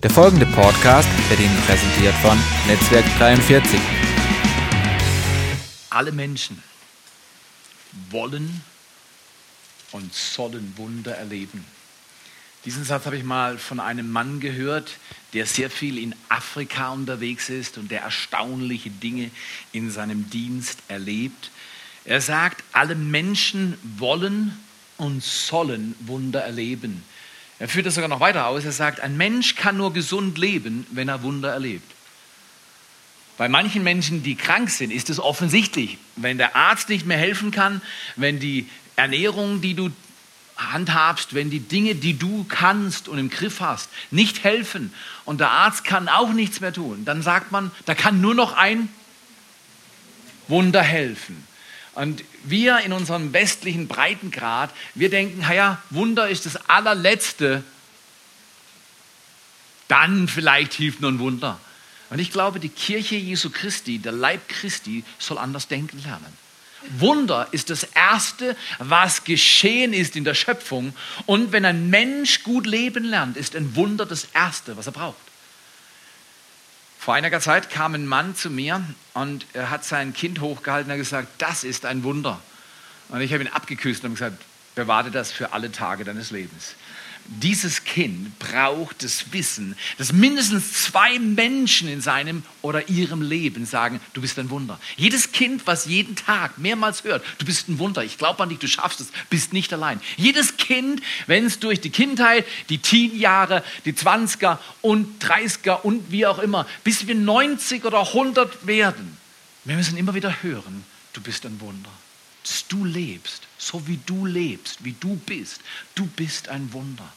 Der folgende Podcast wird Ihnen präsentiert von Netzwerk 43. Alle Menschen wollen und sollen Wunder erleben. Diesen Satz habe ich mal von einem Mann gehört, der sehr viel in Afrika unterwegs ist und der erstaunliche Dinge in seinem Dienst erlebt. Er sagt, alle Menschen wollen und sollen Wunder erleben. Er führt das sogar noch weiter aus. Er sagt, ein Mensch kann nur gesund leben, wenn er Wunder erlebt. Bei manchen Menschen, die krank sind, ist es offensichtlich. Wenn der Arzt nicht mehr helfen kann, wenn die Ernährung, die du handhabst, wenn die Dinge, die du kannst und im Griff hast, nicht helfen und der Arzt kann auch nichts mehr tun, dann sagt man, da kann nur noch ein Wunder helfen. Und wir in unserem westlichen Breitengrad, wir denken, ja, Wunder ist das allerletzte. Dann vielleicht hilft nur ein Wunder. Und ich glaube, die Kirche Jesu Christi, der Leib Christi, soll anders denken lernen. Wunder ist das Erste, was geschehen ist in der Schöpfung. Und wenn ein Mensch gut leben lernt, ist ein Wunder das Erste, was er braucht. Vor einiger Zeit kam ein Mann zu mir und er hat sein Kind hochgehalten und hat gesagt, das ist ein Wunder. Und ich habe ihn abgeküsst und gesagt, bewahre das für alle Tage deines Lebens dieses Kind braucht das Wissen, dass mindestens zwei Menschen in seinem oder ihrem Leben sagen, du bist ein Wunder. Jedes Kind, was jeden Tag mehrmals hört, du bist ein Wunder, ich glaube an dich, du schaffst es, bist nicht allein. Jedes Kind, wenn es durch die Kindheit, die Teenjahre, die 20er und 30er und wie auch immer, bis wir 90 oder 100 werden, wir müssen immer wieder hören, du bist ein Wunder. Dass du lebst, so wie du lebst, wie du bist. Du bist ein Wunder.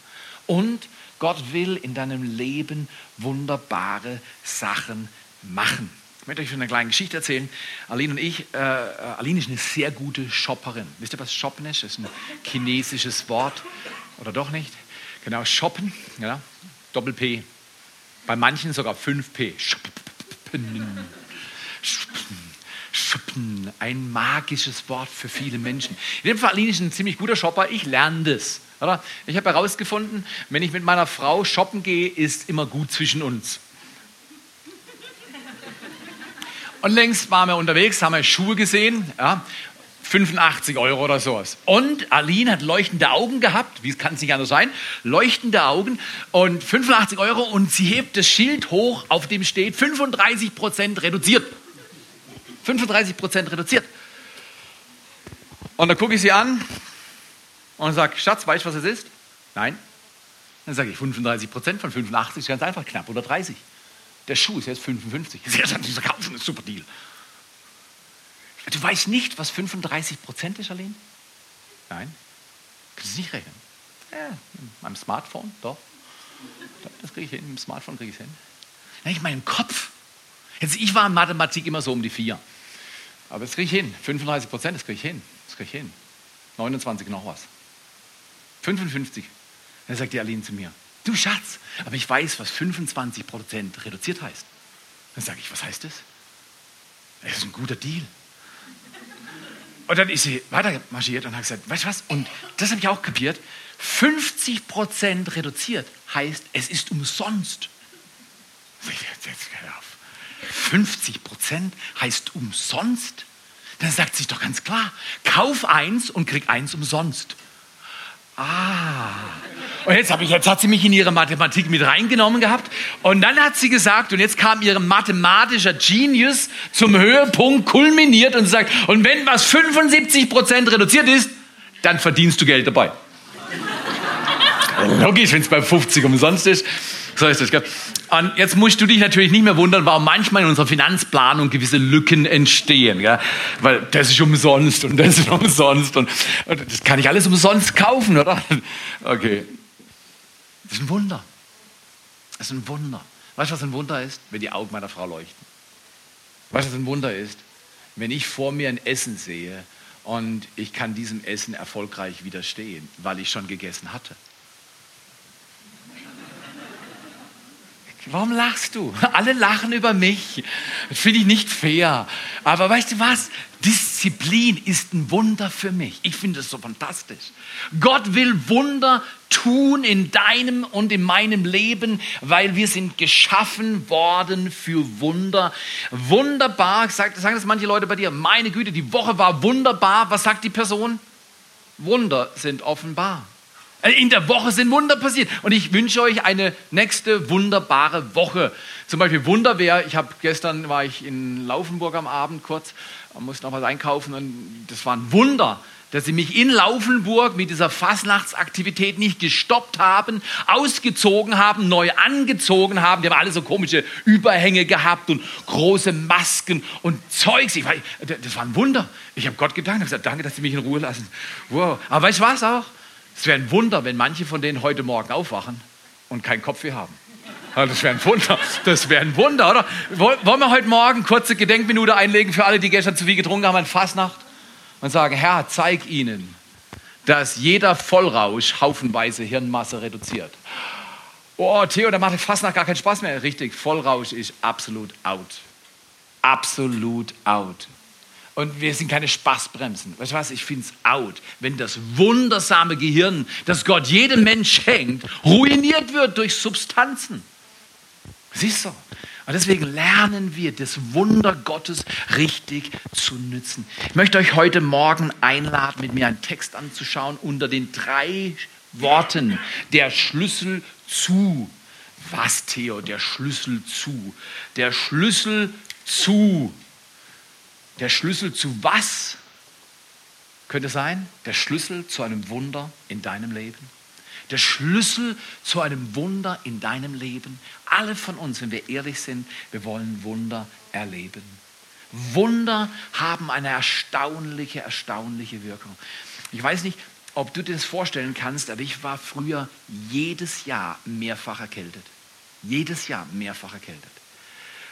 Und Gott will in deinem Leben wunderbare Sachen machen. Ich möchte euch eine kleine Geschichte erzählen. Aline und ich, äh, Aline ist eine sehr gute Shopperin. Wisst ihr, was Shoppen ist? Das ist ein chinesisches Wort. Oder doch nicht? Genau, Shoppen, ja, Doppel-P. Bei manchen sogar 5P. Shoppen. Shoppen. Ein magisches Wort für viele Menschen. In dem Fall, Aline ist ein ziemlich guter Shopper. Ich lerne das. Oder? Ich habe herausgefunden, wenn ich mit meiner Frau shoppen gehe, ist immer gut zwischen uns. Und längst waren wir unterwegs, haben wir Schuhe gesehen, ja, 85 Euro oder sowas. Und Aline hat leuchtende Augen gehabt, wie kann es nicht anders sein, leuchtende Augen und 85 Euro und sie hebt das Schild hoch, auf dem steht 35 Prozent reduziert. 35 Prozent reduziert. Und dann gucke ich sie an und sage, Schatz, weißt du, was es ist? Nein. Dann sage ich, 35 Prozent von 85 ist ganz einfach, knapp oder 30. Der Schuh ist jetzt 55. Sehr sagt, dieser kaufen ist super Deal. Du weißt nicht, was 35 Prozent ist, Aline? Nein. Kannst du nicht rechnen? Ja, mit meinem Smartphone, doch. Das kriege ich hin, mit dem Smartphone kriege ich hin. Nein, ich meinen Kopf. Jetzt, ich war in Mathematik immer so um die vier. Aber das kriege ich hin. 35 Prozent, das kriege ich hin. Das kriege ich hin. 29 noch was. 55. Dann sagt die Aline zu mir, du Schatz, aber ich weiß, was 25 Prozent reduziert heißt. Dann sage ich, was heißt das? Das ist ein guter Deal. Und dann ist sie weiter marschiert und hat gesagt, weißt du was? Und das habe ich auch kapiert. 50 Prozent reduziert heißt, es ist umsonst. 50 Prozent heißt umsonst? Dann sagt sie doch ganz klar, kauf eins und krieg eins umsonst. Ah. Und jetzt, ich, jetzt hat sie mich in ihre Mathematik mit reingenommen gehabt. Und dann hat sie gesagt, und jetzt kam ihr mathematischer Genius zum Höhepunkt, kulminiert und sagt, und wenn was 75 Prozent reduziert ist, dann verdienst du Geld dabei. Logisch, wenn es bei 50 umsonst ist. So ist das. Gell? Und jetzt musst du dich natürlich nicht mehr wundern, warum manchmal in unserer Finanzplanung gewisse Lücken entstehen. Gell? Weil das ist umsonst und das ist umsonst und, und das kann ich alles umsonst kaufen, oder? Okay. Das ist ein Wunder. Das ist ein Wunder. Weißt du, was ein Wunder ist? Wenn die Augen meiner Frau leuchten. Weißt du, was ein Wunder ist? Wenn ich vor mir ein Essen sehe und ich kann diesem Essen erfolgreich widerstehen, weil ich schon gegessen hatte. Warum lachst du? Alle lachen über mich. Das finde ich nicht fair. Aber weißt du was? Das Disziplin ist ein Wunder für mich. Ich finde es so fantastisch. Gott will Wunder tun in deinem und in meinem Leben, weil wir sind geschaffen worden für Wunder. Wunderbar, sagen das manche Leute bei dir, meine Güte, die Woche war wunderbar. Was sagt die Person? Wunder sind offenbar. In der Woche sind Wunder passiert. Und ich wünsche euch eine nächste wunderbare Woche. Zum Beispiel Wunder wäre, ich habe gestern war ich in Laufenburg am Abend kurz, musste noch was einkaufen und das war ein Wunder, dass sie mich in Laufenburg mit dieser Fastnachtsaktivität nicht gestoppt haben, ausgezogen haben, neu angezogen haben. Die haben alle so komische Überhänge gehabt und große Masken und Zeugs. Ich, das war ein Wunder. Ich habe Gott gedankt, habe gesagt, danke, dass Sie mich in Ruhe lassen. Wow. Aber weißt du was auch? Es wäre ein Wunder, wenn manche von denen heute Morgen aufwachen und keinen Kopfweh haben. Das wäre ein Wunder. Das wäre ein Wunder, oder? Wollen wir heute Morgen kurze Gedenkminute einlegen für alle, die gestern zu viel getrunken haben an Fastnacht? Und sagen, Herr, zeig ihnen, dass jeder Vollrausch haufenweise Hirnmasse reduziert. Oh, Theo, da macht Fastnacht gar keinen Spaß mehr. Richtig, Vollrausch ist absolut out. Absolut out. Und wir sind keine Spaßbremsen. Weißt du was? Ich finde es out, wenn das wundersame Gehirn, das Gott jedem Mensch schenkt, ruiniert wird durch Substanzen. Siehst du? Und deswegen lernen wir, das Wunder Gottes richtig zu nützen. Ich möchte euch heute Morgen einladen, mit mir einen Text anzuschauen unter den drei Worten der Schlüssel zu. Was, Theo? Der Schlüssel zu. Der Schlüssel zu. Der Schlüssel zu was könnte sein? Der Schlüssel zu einem Wunder in deinem Leben. Der Schlüssel zu einem Wunder in deinem Leben. Alle von uns, wenn wir ehrlich sind, wir wollen Wunder erleben. Wunder haben eine erstaunliche, erstaunliche Wirkung. Ich weiß nicht, ob du dir das vorstellen kannst, aber ich war früher jedes Jahr mehrfach erkältet. Jedes Jahr mehrfach erkältet.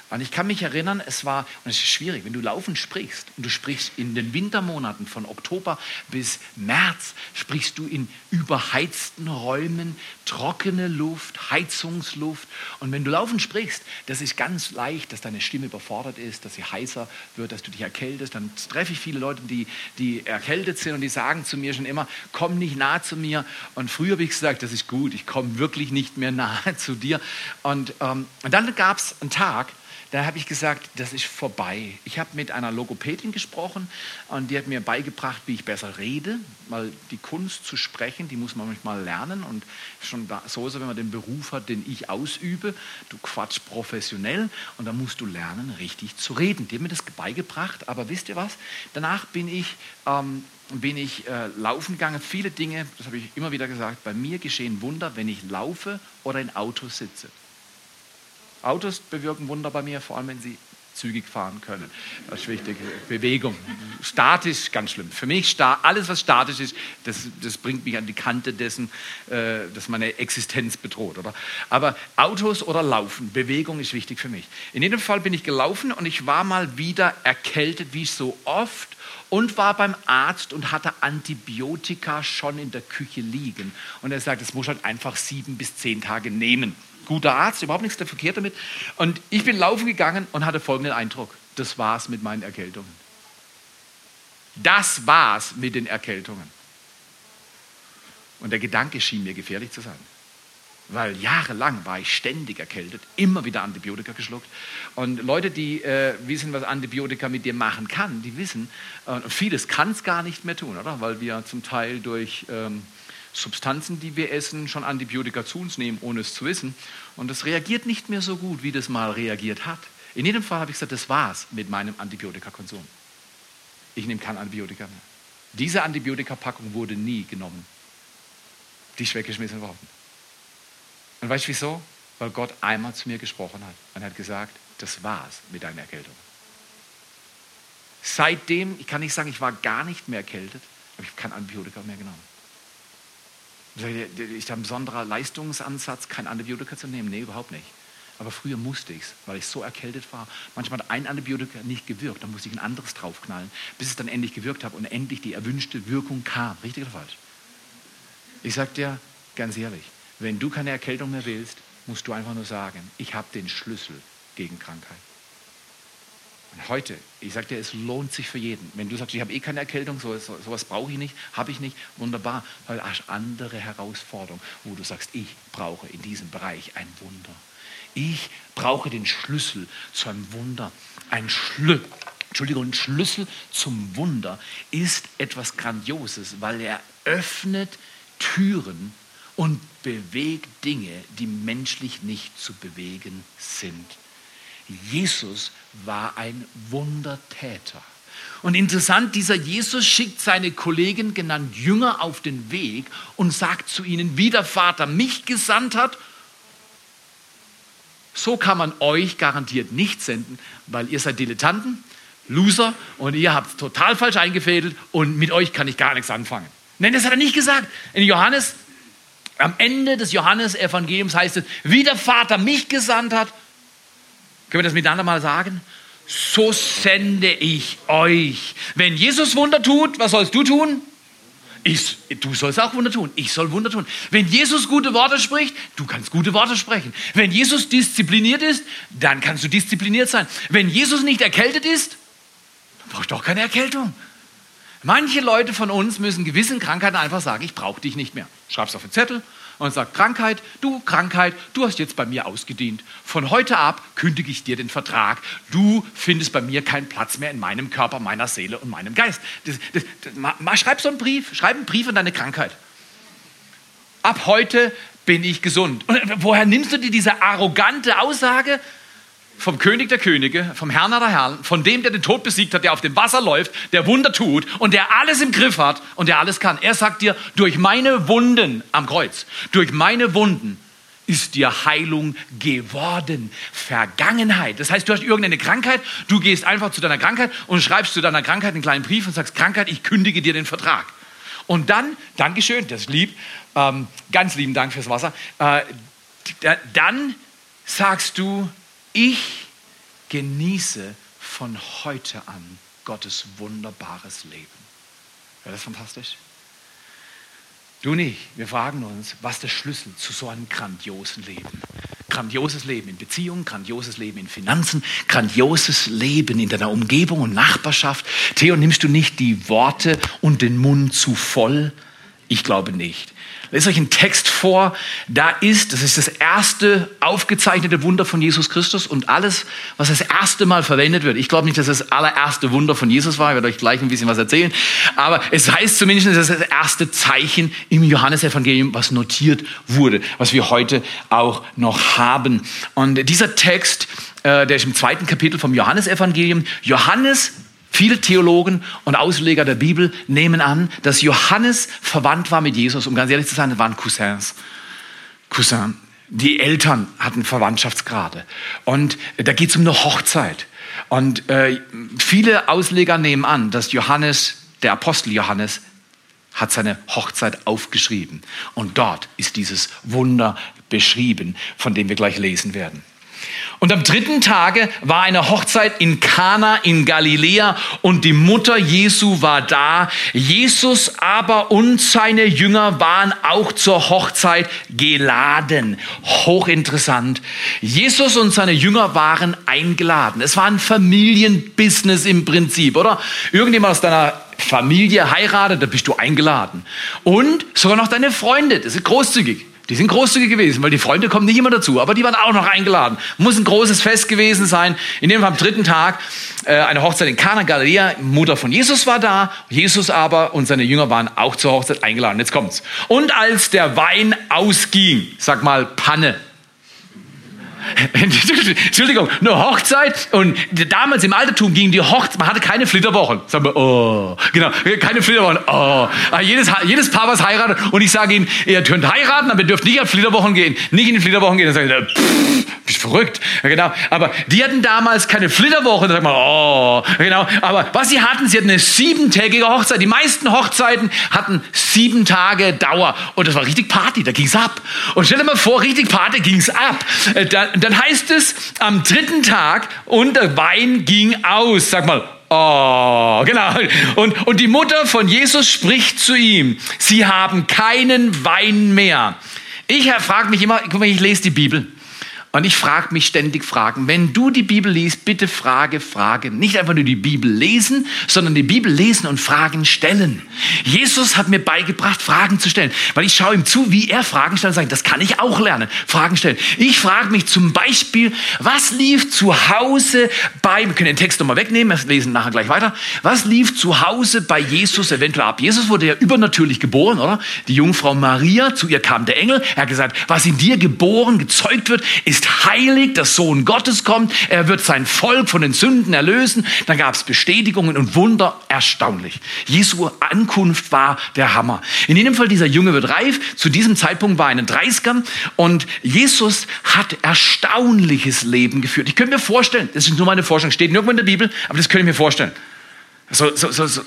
Und ich kann mich erinnern, es war, und es ist schwierig, wenn du laufend sprichst und du sprichst in den Wintermonaten von Oktober bis März, sprichst du in überheizten Räumen, trockene Luft, Heizungsluft. Und wenn du laufend sprichst, das ist ganz leicht, dass deine Stimme überfordert ist, dass sie heißer wird, dass du dich erkältest. Dann treffe ich viele Leute, die, die erkältet sind und die sagen zu mir schon immer, komm nicht nahe zu mir. Und früher habe ich gesagt, das ist gut, ich komme wirklich nicht mehr nahe zu dir. Und, ähm, und dann gab es einen Tag, da habe ich gesagt, das ist vorbei. Ich habe mit einer Logopädin gesprochen und die hat mir beigebracht, wie ich besser rede, weil die Kunst zu sprechen, die muss man manchmal lernen und schon so ist es, wenn man den Beruf hat, den ich ausübe, du quatsch professionell und dann musst du lernen, richtig zu reden. Die hat mir das beigebracht, aber wisst ihr was? Danach bin ich, ähm, bin ich äh, laufen gegangen. Viele Dinge, das habe ich immer wieder gesagt, bei mir geschehen Wunder, wenn ich laufe oder in Auto sitze. Autos bewirken Wunder bei mir, vor allem wenn sie zügig fahren können. Das ist wichtig. Bewegung. Statisch, ganz schlimm. Für mich, alles was statisch ist, das, das bringt mich an die Kante dessen, äh, dass meine Existenz bedroht. Oder? Aber Autos oder Laufen, Bewegung ist wichtig für mich. In jedem Fall bin ich gelaufen und ich war mal wieder erkältet, wie so oft und war beim Arzt und hatte Antibiotika schon in der Küche liegen. Und er sagt, es muss halt einfach sieben bis zehn Tage nehmen guter Arzt, überhaupt nichts verkehrt damit. Und ich bin laufen gegangen und hatte folgenden Eindruck. Das war's mit meinen Erkältungen. Das war's mit den Erkältungen. Und der Gedanke schien mir gefährlich zu sein. Weil jahrelang war ich ständig erkältet, immer wieder Antibiotika geschluckt. Und Leute, die äh, wissen, was Antibiotika mit dir machen kann, die wissen, äh, vieles kann es gar nicht mehr tun, oder? Weil wir zum Teil durch ähm, Substanzen, die wir essen, schon Antibiotika zu uns nehmen, ohne es zu wissen. Und es reagiert nicht mehr so gut, wie das mal reagiert hat. In jedem Fall habe ich gesagt, das war's mit meinem Antibiotikakonsum. Ich nehme kein Antibiotika mehr. Diese Antibiotikapackung wurde nie genommen. Die ist weggeschmissen worden. Und weißt du wieso? Weil Gott einmal zu mir gesprochen hat und hat gesagt, das war's mit deiner Erkältung. Seitdem, ich kann nicht sagen, ich war gar nicht mehr erkältet, aber ich habe kein Antibiotika mehr genommen. Ich habe einen besonderen Leistungsansatz, kein Antibiotika zu nehmen. Nee, überhaupt nicht. Aber früher musste ich es, weil ich so erkältet war. Manchmal hat ein Antibiotika nicht gewirkt, dann musste ich ein anderes draufknallen, bis es dann endlich gewirkt hat und endlich die erwünschte Wirkung kam. Richtig oder falsch? Ich sage dir ganz ehrlich, wenn du keine Erkältung mehr willst, musst du einfach nur sagen, ich habe den Schlüssel gegen Krankheit. Und heute, ich sage dir, es lohnt sich für jeden. Wenn du sagst, ich habe eh keine Erkältung, so, so, sowas brauche ich nicht, habe ich nicht, wunderbar. Weil hast andere Herausforderungen, wo du sagst, ich brauche in diesem Bereich ein Wunder. Ich brauche den Schlüssel zu einem Wunder. Ein Schlüssel. Entschuldigung, ein Schlüssel zum Wunder ist etwas Grandioses, weil er öffnet Türen und bewegt Dinge, die menschlich nicht zu bewegen sind. Jesus war ein Wundertäter. Und interessant, dieser Jesus schickt seine Kollegen, genannt Jünger, auf den Weg und sagt zu ihnen, wie der Vater mich gesandt hat, so kann man euch garantiert nicht senden, weil ihr seid Dilettanten, Loser und ihr habt total falsch eingefädelt und mit euch kann ich gar nichts anfangen. Nein, das hat er nicht gesagt. In Johannes, am Ende des Johannesevangeliums heißt es, wie der Vater mich gesandt hat, können wir das miteinander mal sagen? So sende ich euch. Wenn Jesus Wunder tut, was sollst du tun? Ich, du sollst auch Wunder tun. Ich soll Wunder tun. Wenn Jesus gute Worte spricht, du kannst gute Worte sprechen. Wenn Jesus diszipliniert ist, dann kannst du diszipliniert sein. Wenn Jesus nicht erkältet ist, dann brauchst du auch keine Erkältung. Manche Leute von uns müssen gewissen Krankheiten einfach sagen, ich brauche dich nicht mehr. Schreib's auf den Zettel und sag, Krankheit, du Krankheit, du hast jetzt bei mir ausgedient. Von heute ab kündige ich dir den Vertrag. Du findest bei mir keinen Platz mehr in meinem Körper, meiner Seele und meinem Geist. Das, das, das, mal, schreib so einen Brief, schreib einen Brief an deine Krankheit. Ab heute bin ich gesund. Und woher nimmst du dir diese arrogante Aussage? Vom König der Könige, vom Herrn aller Herren, von dem, der den Tod besiegt hat, der auf dem Wasser läuft, der Wunder tut und der alles im Griff hat und der alles kann. Er sagt dir, durch meine Wunden am Kreuz, durch meine Wunden ist dir Heilung geworden. Vergangenheit. Das heißt, du hast irgendeine Krankheit, du gehst einfach zu deiner Krankheit und schreibst zu deiner Krankheit einen kleinen Brief und sagst, Krankheit, ich kündige dir den Vertrag. Und dann, Dankeschön, das ist lieb, ähm, ganz lieben Dank fürs Wasser, äh, dann sagst du, ich genieße von heute an Gottes wunderbares Leben. Wäre das fantastisch? Du nicht. Wir fragen uns, was der Schlüssel zu so einem grandiosen Leben? Grandioses Leben in Beziehungen, grandioses Leben in Finanzen, grandioses Leben in deiner Umgebung und Nachbarschaft. Theo, nimmst du nicht die Worte und den Mund zu voll? Ich glaube nicht. Lest euch einen Text vor, da ist, das ist das erste aufgezeichnete Wunder von Jesus Christus und alles, was das erste Mal verwendet wird. Ich glaube nicht, dass das allererste Wunder von Jesus war, ich werde euch gleich ein bisschen was erzählen, aber es heißt zumindest, dass das erste Zeichen im Johannesevangelium, was notiert wurde, was wir heute auch noch haben. Und dieser Text, äh, der ist im zweiten Kapitel vom Johannesevangelium. Johannes Viele Theologen und Ausleger der Bibel nehmen an, dass Johannes verwandt war mit Jesus. Um ganz ehrlich zu sein, das waren Cousins. Cousin. Die Eltern hatten Verwandtschaftsgrade. Und da geht es um eine Hochzeit. Und äh, viele Ausleger nehmen an, dass Johannes, der Apostel Johannes, hat seine Hochzeit aufgeschrieben. Und dort ist dieses Wunder beschrieben, von dem wir gleich lesen werden. Und am dritten Tage war eine Hochzeit in Kana in Galiläa und die Mutter Jesu war da. Jesus aber und seine Jünger waren auch zur Hochzeit geladen. Hochinteressant. Jesus und seine Jünger waren eingeladen. Es war ein Familienbusiness im Prinzip, oder? Irgendjemand aus deiner Familie heiratet, da bist du eingeladen. Und sogar noch deine Freunde, das ist großzügig. Die sind großzügig gewesen, weil die Freunde kommen nicht immer dazu, aber die waren auch noch eingeladen. Muss ein großes Fest gewesen sein. In dem am dritten Tag äh, eine Hochzeit in Kana Galiläa. Mutter von Jesus war da, Jesus aber und seine Jünger waren auch zur Hochzeit eingeladen. Jetzt kommt's. Und als der Wein ausging, sag mal Panne, Entschuldigung, eine Hochzeit und damals im Altertum ging die Hochzeit, man hatte keine Flitterwochen. Sagen wir, oh, genau, keine Flitterwochen, oh. Ah, jedes, jedes Paar, was heiratet und ich sage ihnen, ihr könnt heiraten, aber ihr dürft nicht auf Flitterwochen gehen, nicht in die Flitterwochen gehen. Dann sagen sie, pff, bist verrückt. Genau, aber die hatten damals keine Flitterwochen, dann sagt man, oh, genau, aber was sie hatten, sie hatten eine siebentägige Hochzeit. Die meisten Hochzeiten hatten sieben Tage Dauer und das war richtig Party, da ging's ab. Und stell dir mal vor, richtig Party ging's ab. Äh, dann, dann heißt es am dritten Tag und der Wein ging aus. Sag mal, Oh, genau. Und, und die Mutter von Jesus spricht zu ihm, sie haben keinen Wein mehr. Ich frage mich immer, guck mal, ich lese die Bibel. Und ich frage mich ständig Fragen. Wenn du die Bibel liest, bitte frage Fragen. Nicht einfach nur die Bibel lesen, sondern die Bibel lesen und Fragen stellen. Jesus hat mir beigebracht, Fragen zu stellen. Weil ich schaue ihm zu, wie er Fragen stellt und sage, das kann ich auch lernen. Fragen stellen. Ich frage mich zum Beispiel, was lief zu Hause bei, wir können den Text nochmal wegnehmen, wir lesen nachher gleich weiter. Was lief zu Hause bei Jesus eventuell ab? Jesus wurde ja übernatürlich geboren, oder? Die Jungfrau Maria, zu ihr kam der Engel. Er hat gesagt, was in dir geboren, gezeugt wird, ist ist heilig, der Sohn Gottes kommt, er wird sein Volk von den Sünden erlösen. Dann gab es Bestätigungen und Wunder, erstaunlich. Jesu Ankunft war der Hammer. In jedem Fall, dieser Junge wird reif. Zu diesem Zeitpunkt war er in den 30ern und Jesus hat erstaunliches Leben geführt. Ich könnte mir vorstellen, das ist nur meine Vorstellung, steht nirgendwo in der Bibel, aber das könnte ich mir vorstellen. So, so, so, so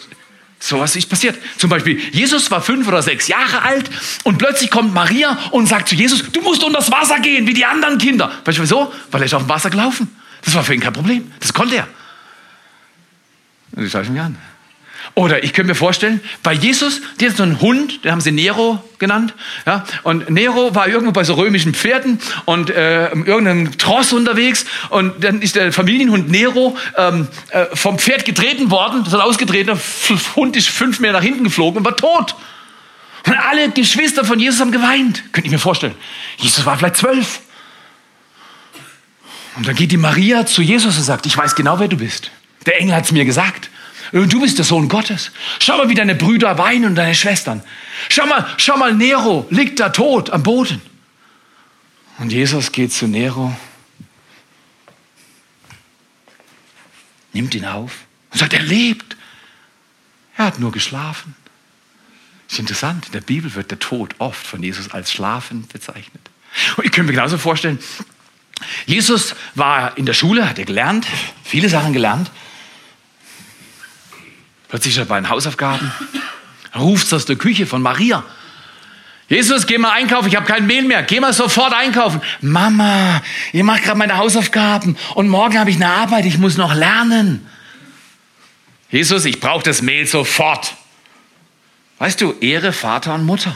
so was ist passiert. Zum Beispiel, Jesus war fünf oder sechs Jahre alt und plötzlich kommt Maria und sagt zu Jesus, du musst unter das Wasser gehen, wie die anderen Kinder. Weißt du wieso? Weil er ist auf dem Wasser gelaufen. Das war für ihn kein Problem. Das konnte er. Und ich schaue mich an. Oder ich könnte mir vorstellen, bei Jesus, der ist so ein Hund, den haben sie Nero genannt. Ja? Und Nero war irgendwo bei so römischen Pferden und äh, irgendeinem Tross unterwegs. Und dann ist der Familienhund Nero ähm, äh, vom Pferd getreten worden, das hat ausgetreten, der Hund ist fünf Meter nach hinten geflogen und war tot. Und alle Geschwister von Jesus haben geweint. Könnte ich mir vorstellen. Jesus war vielleicht zwölf. Und dann geht die Maria zu Jesus und sagt, ich weiß genau, wer du bist. Der Engel hat es mir gesagt. Du bist der Sohn Gottes. Schau mal, wie deine Brüder weinen und deine Schwestern. Schau mal, schau mal, Nero liegt da tot am Boden. Und Jesus geht zu Nero, nimmt ihn auf und sagt, er lebt. Er hat nur geschlafen. Ist interessant, in der Bibel wird der Tod oft von Jesus als Schlafen bezeichnet. Und ich könnte mir genauso vorstellen, Jesus war in der Schule, hat er gelernt, viele Sachen gelernt. Plötzlich ist er bei den Hausaufgaben, ruft aus der Küche von Maria. Jesus, geh mal einkaufen, ich habe kein Mehl mehr. Geh mal sofort einkaufen. Mama, ihr macht gerade meine Hausaufgaben und morgen habe ich eine Arbeit, ich muss noch lernen. Jesus, ich brauche das Mehl sofort. Weißt du, Ehre Vater und Mutter.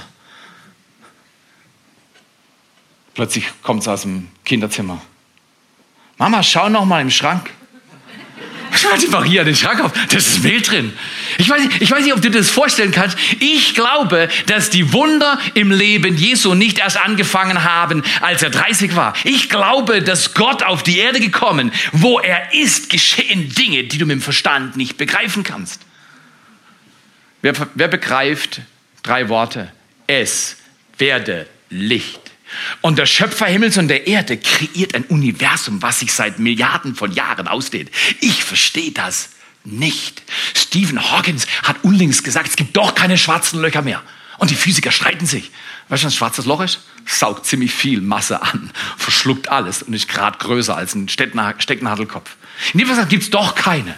Plötzlich kommt es aus dem Kinderzimmer. Mama, schau noch mal im Schrank. Warte, Maria, den Schrank auf. Da ist Mehl drin. Ich weiß, nicht, ich weiß nicht, ob du dir das vorstellen kannst. Ich glaube, dass die Wunder im Leben Jesu nicht erst angefangen haben, als er 30 war. Ich glaube, dass Gott auf die Erde gekommen, wo er ist, geschehen Dinge, die du mit dem Verstand nicht begreifen kannst. Wer, wer begreift drei Worte? Es werde Licht. Und der Schöpfer Himmels und der Erde kreiert ein Universum, was sich seit Milliarden von Jahren ausdehnt. Ich verstehe das nicht. Stephen Hawkins hat unlängst gesagt, es gibt doch keine schwarzen Löcher mehr. Und die Physiker streiten sich. Weißt du, was ein schwarzes Loch ist? Saugt ziemlich viel Masse an, verschluckt alles und ist gerade größer als ein Stecknadelkopf. In dem Fall gibt es doch keine.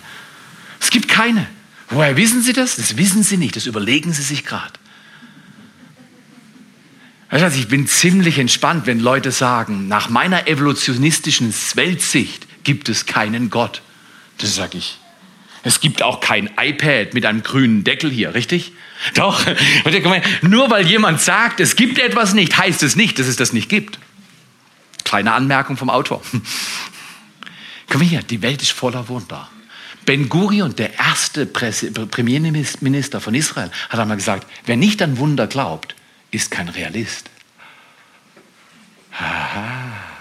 Es gibt keine. Woher wissen Sie das? Das wissen Sie nicht, das überlegen Sie sich gerade. Ich bin ziemlich entspannt, wenn Leute sagen, nach meiner evolutionistischen Weltsicht gibt es keinen Gott. Das sage ich. Es gibt auch kein iPad mit einem grünen Deckel hier, richtig? Doch. Nur weil jemand sagt, es gibt etwas nicht, heißt es nicht, dass es das nicht gibt. Kleine Anmerkung vom Autor. Komm hier, die Welt ist voller Wunder. Ben Gurion, der erste Premierminister von Israel, hat einmal gesagt, wer nicht an Wunder glaubt, ist kein Realist. Aha.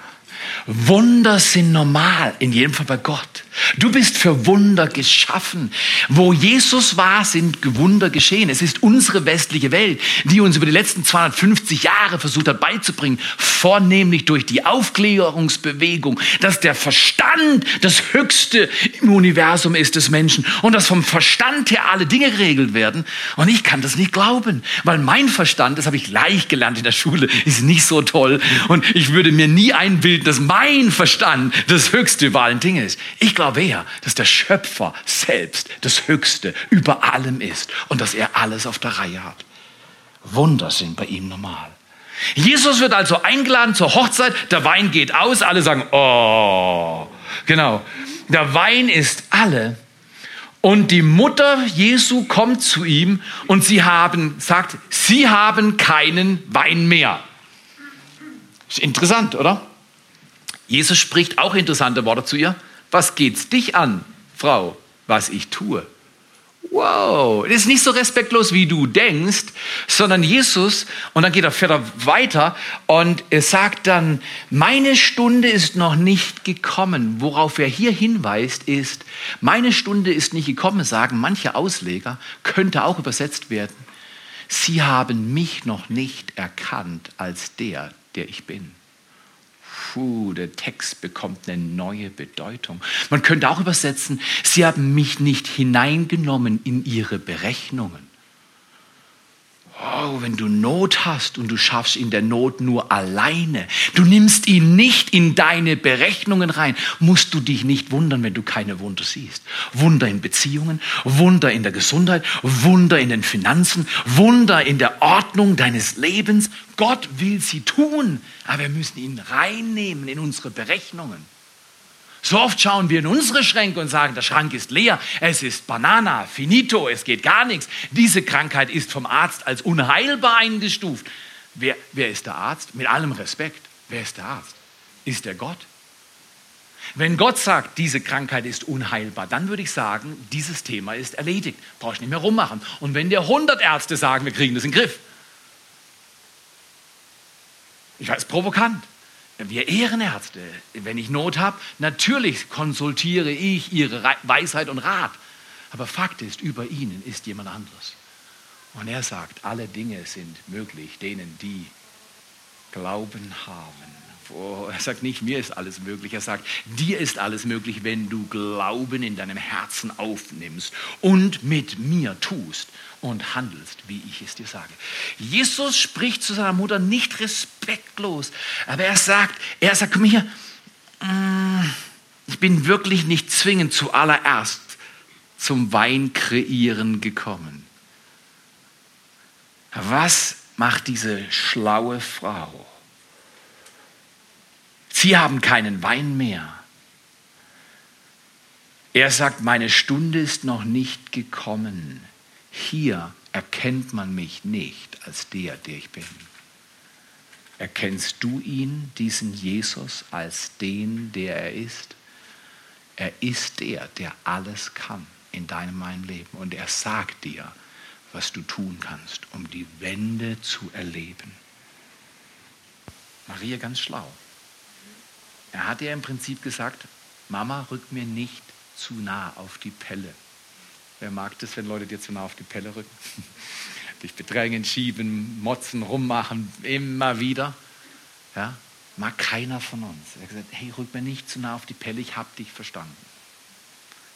Wunder sind normal, in jedem Fall bei Gott. Du bist für Wunder geschaffen. Wo Jesus war, sind Wunder geschehen. Es ist unsere westliche Welt, die uns über die letzten 250 Jahre versucht hat beizubringen, vornehmlich durch die Aufklärungsbewegung, dass der Verstand das Höchste im Universum ist des Menschen und dass vom Verstand her alle Dinge geregelt werden. Und ich kann das nicht glauben, weil mein Verstand, das habe ich leicht gelernt in der Schule, ist nicht so toll. Und ich würde mir nie einbilden, dass mein Verstand das Höchste über allen Dingen ist. Ich glaube, wer, dass der Schöpfer selbst das Höchste über allem ist und dass er alles auf der Reihe hat. Wunder sind bei ihm normal. Jesus wird also eingeladen zur Hochzeit, der Wein geht aus, alle sagen, oh, genau. Der Wein ist alle. Und die Mutter Jesu kommt zu ihm und sie haben, sagt, sie haben keinen Wein mehr. Ist interessant, oder? Jesus spricht auch interessante Worte zu ihr. Was geht's dich an, Frau, was ich tue? Wow, das ist nicht so respektlos, wie du denkst, sondern Jesus, und dann geht er fährt weiter und er sagt dann, meine Stunde ist noch nicht gekommen. Worauf er hier hinweist, ist, meine Stunde ist nicht gekommen, sagen manche Ausleger, könnte auch übersetzt werden. Sie haben mich noch nicht erkannt als der, der ich bin puh, der Text bekommt eine neue Bedeutung. Man könnte auch übersetzen, sie haben mich nicht hineingenommen in ihre Berechnungen. Oh, wenn du Not hast und du schaffst in der Not nur alleine, du nimmst ihn nicht in deine Berechnungen rein, musst du dich nicht wundern, wenn du keine Wunder siehst. Wunder in Beziehungen, Wunder in der Gesundheit, Wunder in den Finanzen, Wunder in der Ordnung deines Lebens. Gott will sie tun, aber wir müssen ihn reinnehmen in unsere Berechnungen. So oft schauen wir in unsere Schränke und sagen, der Schrank ist leer, es ist Banana, finito, es geht gar nichts. Diese Krankheit ist vom Arzt als unheilbar eingestuft. Wer, wer ist der Arzt? Mit allem Respekt, wer ist der Arzt? Ist der Gott? Wenn Gott sagt, diese Krankheit ist unheilbar, dann würde ich sagen, dieses Thema ist erledigt. Brauchst nicht mehr rummachen. Und wenn dir 100 Ärzte sagen, wir kriegen das in den Griff. Ich weiß, provokant. Wir Ehrenärzte, wenn ich Not habe, natürlich konsultiere ich ihre Weisheit und Rat. Aber Fakt ist, über ihnen ist jemand anderes. Und er sagt, alle Dinge sind möglich denen, die Glauben haben. Er sagt nicht, mir ist alles möglich. Er sagt, dir ist alles möglich, wenn du Glauben in deinem Herzen aufnimmst und mit mir tust und handelst, wie ich es dir sage. Jesus spricht zu seiner Mutter nicht respektlos, aber er sagt, er sagt, komm hier, mm, ich bin wirklich nicht zwingend zuallererst zum Wein kreieren gekommen. Was macht diese schlaue Frau? Sie haben keinen Wein mehr. Er sagt, meine Stunde ist noch nicht gekommen. Hier erkennt man mich nicht als der, der ich bin. Erkennst du ihn, diesen Jesus, als den, der er ist? Er ist der, der alles kann in deinem meinem Leben. Und er sagt dir, was du tun kannst, um die Wende zu erleben. Maria ganz schlau. Er hat ihr im Prinzip gesagt, Mama, rück mir nicht zu nah auf die Pelle. Wer mag das, wenn Leute dir zu nah auf die Pelle rücken? Dich bedrängen, schieben, motzen, rummachen, immer wieder. Ja? Mag keiner von uns. Er hat gesagt, hey, rück mir nicht zu nah auf die Pelle, ich habe dich verstanden.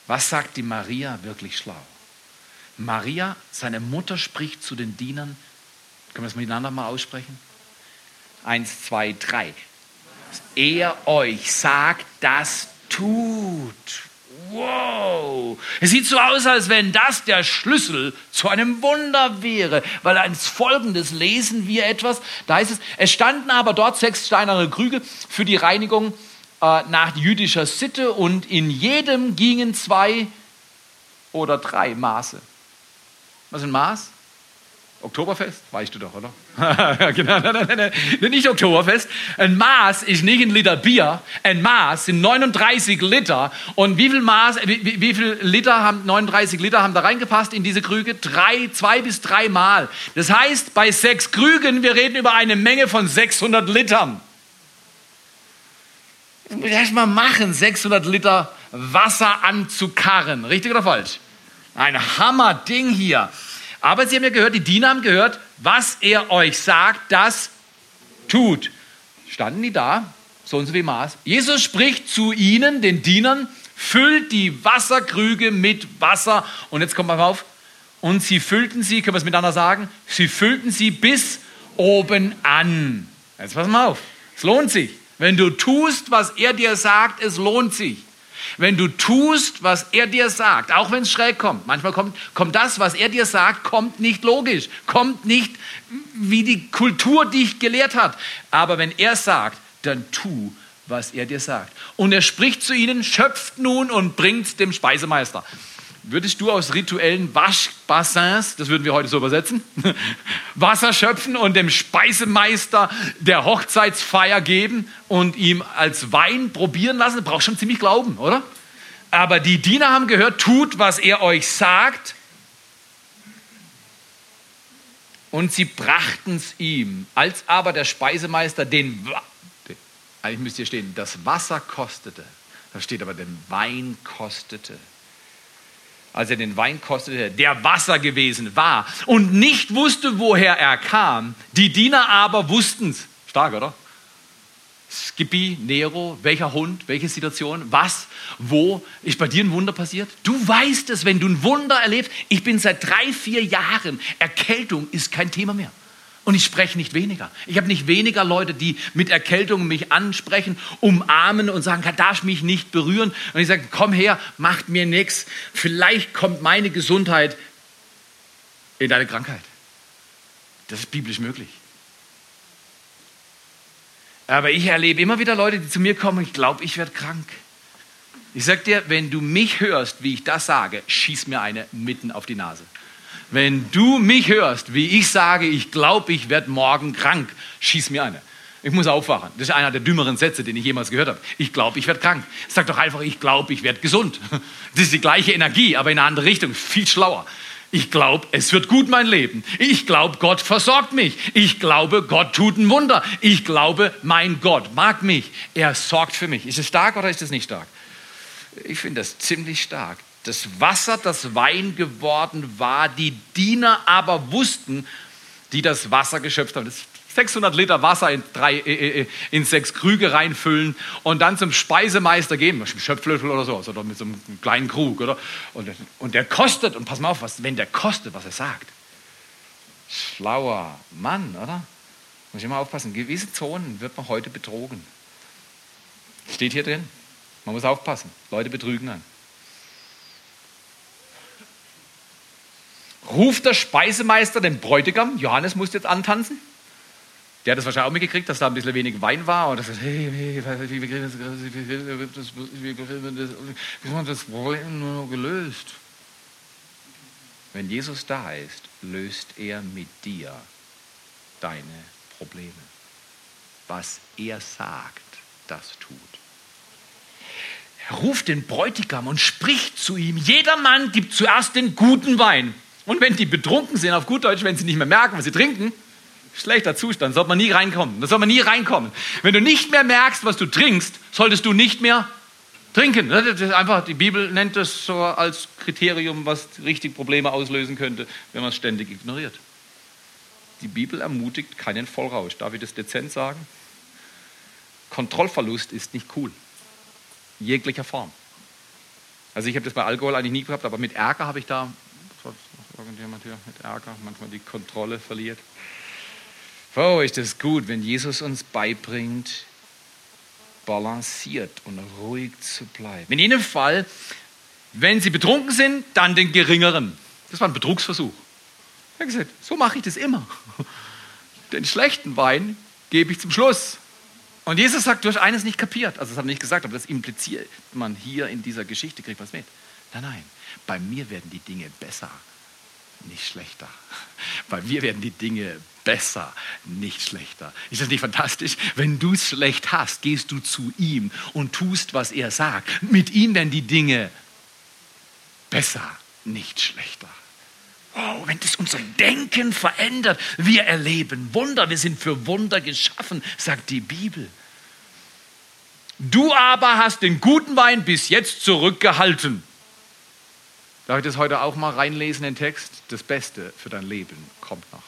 Was sagt die Maria wirklich schlau? Maria, seine Mutter, spricht zu den Dienern. Können wir das miteinander mal aussprechen? Eins, zwei, drei. Er euch sagt, das tut. Wow! Es sieht so aus, als wenn das der Schlüssel zu einem Wunder wäre, weil als folgendes lesen wir etwas, da heißt es, es standen aber dort sechs steinerne Krüge für die Reinigung äh, nach jüdischer Sitte und in jedem gingen zwei oder drei Maße. Was ist ein Maß? Oktoberfest? Weißt du doch, oder? genau, nein, nein, nein, nicht Oktoberfest. Ein Maß ist nicht ein Liter Bier. Ein Maß sind 39 Liter. Und wie viel Maß, wie, wie viel Liter haben, 39 Liter haben da reingepasst in diese Krüge? Drei, zwei bis drei Mal. Das heißt, bei sechs Krügen, wir reden über eine Menge von 600 Litern. Erst mal machen, 600 Liter Wasser anzukarren. Richtig oder falsch? Ein Hammer-Ding hier. Aber sie haben ja gehört, die Diener haben gehört, was er euch sagt, das tut. Standen die da, so und so wie Maß. Jesus spricht zu ihnen, den Dienern, füllt die Wasserkrüge mit Wasser. Und jetzt kommt mal auf. Und sie füllten sie, können wir es miteinander sagen? Sie füllten sie bis oben an. Jetzt pass mal auf. Es lohnt sich. Wenn du tust, was er dir sagt, es lohnt sich. Wenn du tust, was er dir sagt, auch wenn es schräg kommt, manchmal kommt, kommt das, was er dir sagt, kommt nicht logisch, kommt nicht, wie die Kultur dich gelehrt hat. Aber wenn er sagt, dann tu, was er dir sagt. Und er spricht zu ihnen, schöpft nun und bringt dem Speisemeister. Würdest du aus rituellen Waschbassins, das würden wir heute so übersetzen, Wasser schöpfen und dem Speisemeister der Hochzeitsfeier geben und ihm als Wein probieren lassen? Braucht schon ziemlich Glauben, oder? Aber die Diener haben gehört, tut, was er euch sagt. Und sie brachten es ihm. Als aber der Speisemeister den, eigentlich müsst ihr stehen, das Wasser kostete, da steht aber den Wein kostete als er den Wein kostete, der Wasser gewesen war und nicht wusste, woher er kam. Die Diener aber wussten es. Stark, oder? Skippy, Nero, welcher Hund, welche Situation, was, wo ist bei dir ein Wunder passiert? Du weißt es, wenn du ein Wunder erlebst. Ich bin seit drei, vier Jahren, Erkältung ist kein Thema mehr. Und ich spreche nicht weniger. Ich habe nicht weniger Leute, die mit Erkältung mich ansprechen, umarmen und sagen, darf mich nicht berühren. Und ich sage, komm her, macht mir nichts. Vielleicht kommt meine Gesundheit in deine Krankheit. Das ist biblisch möglich. Aber ich erlebe immer wieder Leute, die zu mir kommen, ich glaube, ich werde krank. Ich sage dir, wenn du mich hörst, wie ich das sage, schieß mir eine mitten auf die Nase. Wenn du mich hörst, wie ich sage, ich glaube, ich werde morgen krank, schieß mir eine. Ich muss aufwachen. Das ist einer der dümmeren Sätze, den ich jemals gehört habe. Ich glaube, ich werde krank. Sag doch einfach, ich glaube, ich werde gesund. Das ist die gleiche Energie, aber in eine andere Richtung. Viel schlauer. Ich glaube, es wird gut, mein Leben. Ich glaube, Gott versorgt mich. Ich glaube, Gott tut ein Wunder. Ich glaube, mein Gott mag mich. Er sorgt für mich. Ist es stark oder ist es nicht stark? Ich finde das ziemlich stark das Wasser das Wein geworden war, die Diener aber wussten, die das Wasser geschöpft haben. Das 600 Liter Wasser in, drei, äh, äh, äh, in sechs Krüge reinfüllen und dann zum Speisemeister geben, mit einem Schöpflöffel oder so, oder mit so einem kleinen Krug. Oder? Und, und der kostet, und pass mal auf, was, wenn der kostet, was er sagt. Schlauer Mann, oder? Muss ich immer aufpassen. Gewisse Zonen wird man heute betrogen. Steht hier drin. Man muss aufpassen. Leute betrügen dann. Ruft der Speisemeister den Bräutigam, Johannes muss jetzt antanzen. Der hat das wahrscheinlich auch mitgekriegt, dass da ein bisschen wenig Wein war und er sagt, hey, hey, wie kriegen wir das Problem nur gelöst? Wenn Jesus da ist, löst er mit dir deine Probleme. Was er sagt, das tut. Er ruft den Bräutigam und spricht zu ihm. Jeder Mann gibt zuerst den guten Wein und wenn die betrunken sind, auf gut Deutsch, wenn sie nicht mehr merken, was sie trinken, schlechter Zustand, sollte man nie reinkommen. Da soll man nie reinkommen. Wenn du nicht mehr merkst, was du trinkst, solltest du nicht mehr trinken. Das ist einfach, die Bibel nennt das so als Kriterium, was richtig Probleme auslösen könnte, wenn man es ständig ignoriert. Die Bibel ermutigt keinen Vollrausch. Darf ich das dezent sagen? Kontrollverlust ist nicht cool. Jeglicher Form. Also ich habe das bei Alkohol eigentlich nie gehabt, aber mit Ärger habe ich da irgendjemand hier mit Ärger manchmal die Kontrolle verliert. Oh, ist das gut, wenn Jesus uns beibringt, balanciert und ruhig zu bleiben. In jedem Fall, wenn sie betrunken sind, dann den geringeren. Das war ein Betrugsversuch. Er hat gesagt, so mache ich das immer. Den schlechten Wein gebe ich zum Schluss. Und Jesus sagt, du hast eines nicht kapiert. Also das hat er nicht gesagt, aber das impliziert man hier in dieser Geschichte, kriegt was mit. Nein, nein, bei mir werden die Dinge besser nicht schlechter. Weil wir werden die Dinge besser, nicht schlechter. Ist das nicht fantastisch? Wenn du es schlecht hast, gehst du zu ihm und tust, was er sagt. Mit ihm werden die Dinge besser, nicht schlechter. Wow, wenn das unser Denken verändert, wir erleben Wunder, wir sind für Wunder geschaffen, sagt die Bibel. Du aber hast den guten Wein bis jetzt zurückgehalten. Darf ich das heute auch mal reinlesen in den Text? Das Beste für dein Leben kommt noch.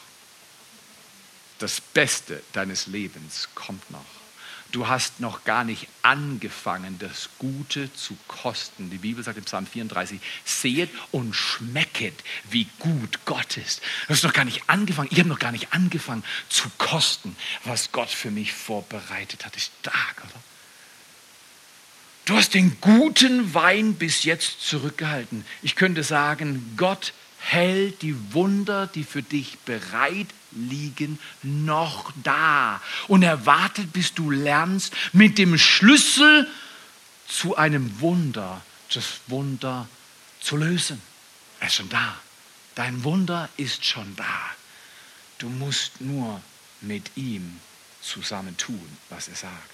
Das Beste deines Lebens kommt noch. Du hast noch gar nicht angefangen, das Gute zu kosten. Die Bibel sagt im Psalm 34, sehet und schmecket, wie gut Gott ist. Du hast noch gar nicht angefangen, ich habe noch gar nicht angefangen zu kosten, was Gott für mich vorbereitet hat. Ist stark, oder? Du hast den guten Wein bis jetzt zurückgehalten. Ich könnte sagen, Gott hält die Wunder, die für dich bereit liegen, noch da und er wartet, bis du lernst, mit dem Schlüssel zu einem Wunder, das Wunder zu lösen. Er ist schon da. Dein Wunder ist schon da. Du musst nur mit ihm zusammen tun, was er sagt.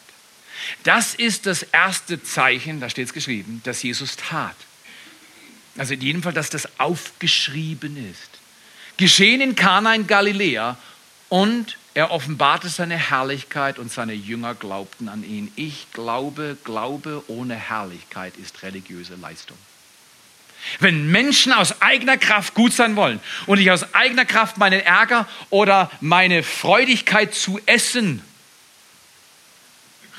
Das ist das erste Zeichen, da steht es geschrieben, dass Jesus tat. Also in jedem Fall, dass das aufgeschrieben ist. Geschehen in Kana in Galiläa und er offenbarte seine Herrlichkeit und seine Jünger glaubten an ihn. Ich glaube, Glaube ohne Herrlichkeit ist religiöse Leistung. Wenn Menschen aus eigener Kraft gut sein wollen und ich aus eigener Kraft meinen Ärger oder meine Freudigkeit zu essen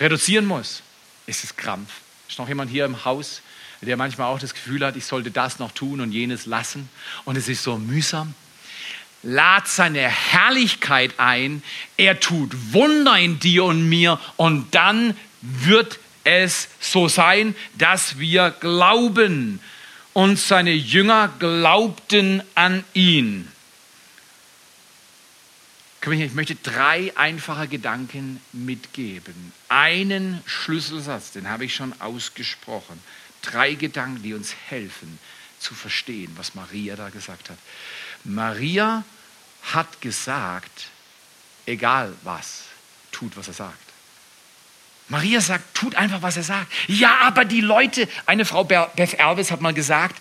reduzieren muss, ist es Krampf. Ist noch jemand hier im Haus, der manchmal auch das Gefühl hat, ich sollte das noch tun und jenes lassen und es ist so mühsam? Lad seine Herrlichkeit ein, er tut Wunder in dir und mir und dann wird es so sein, dass wir glauben und seine Jünger glaubten an ihn. Ich möchte drei einfache Gedanken mitgeben. Einen Schlüsselsatz, den habe ich schon ausgesprochen. Drei Gedanken, die uns helfen zu verstehen, was Maria da gesagt hat. Maria hat gesagt, egal was, tut, was er sagt. Maria sagt, tut einfach, was er sagt. Ja, aber die Leute, eine Frau, Beth Elvis, hat mal gesagt,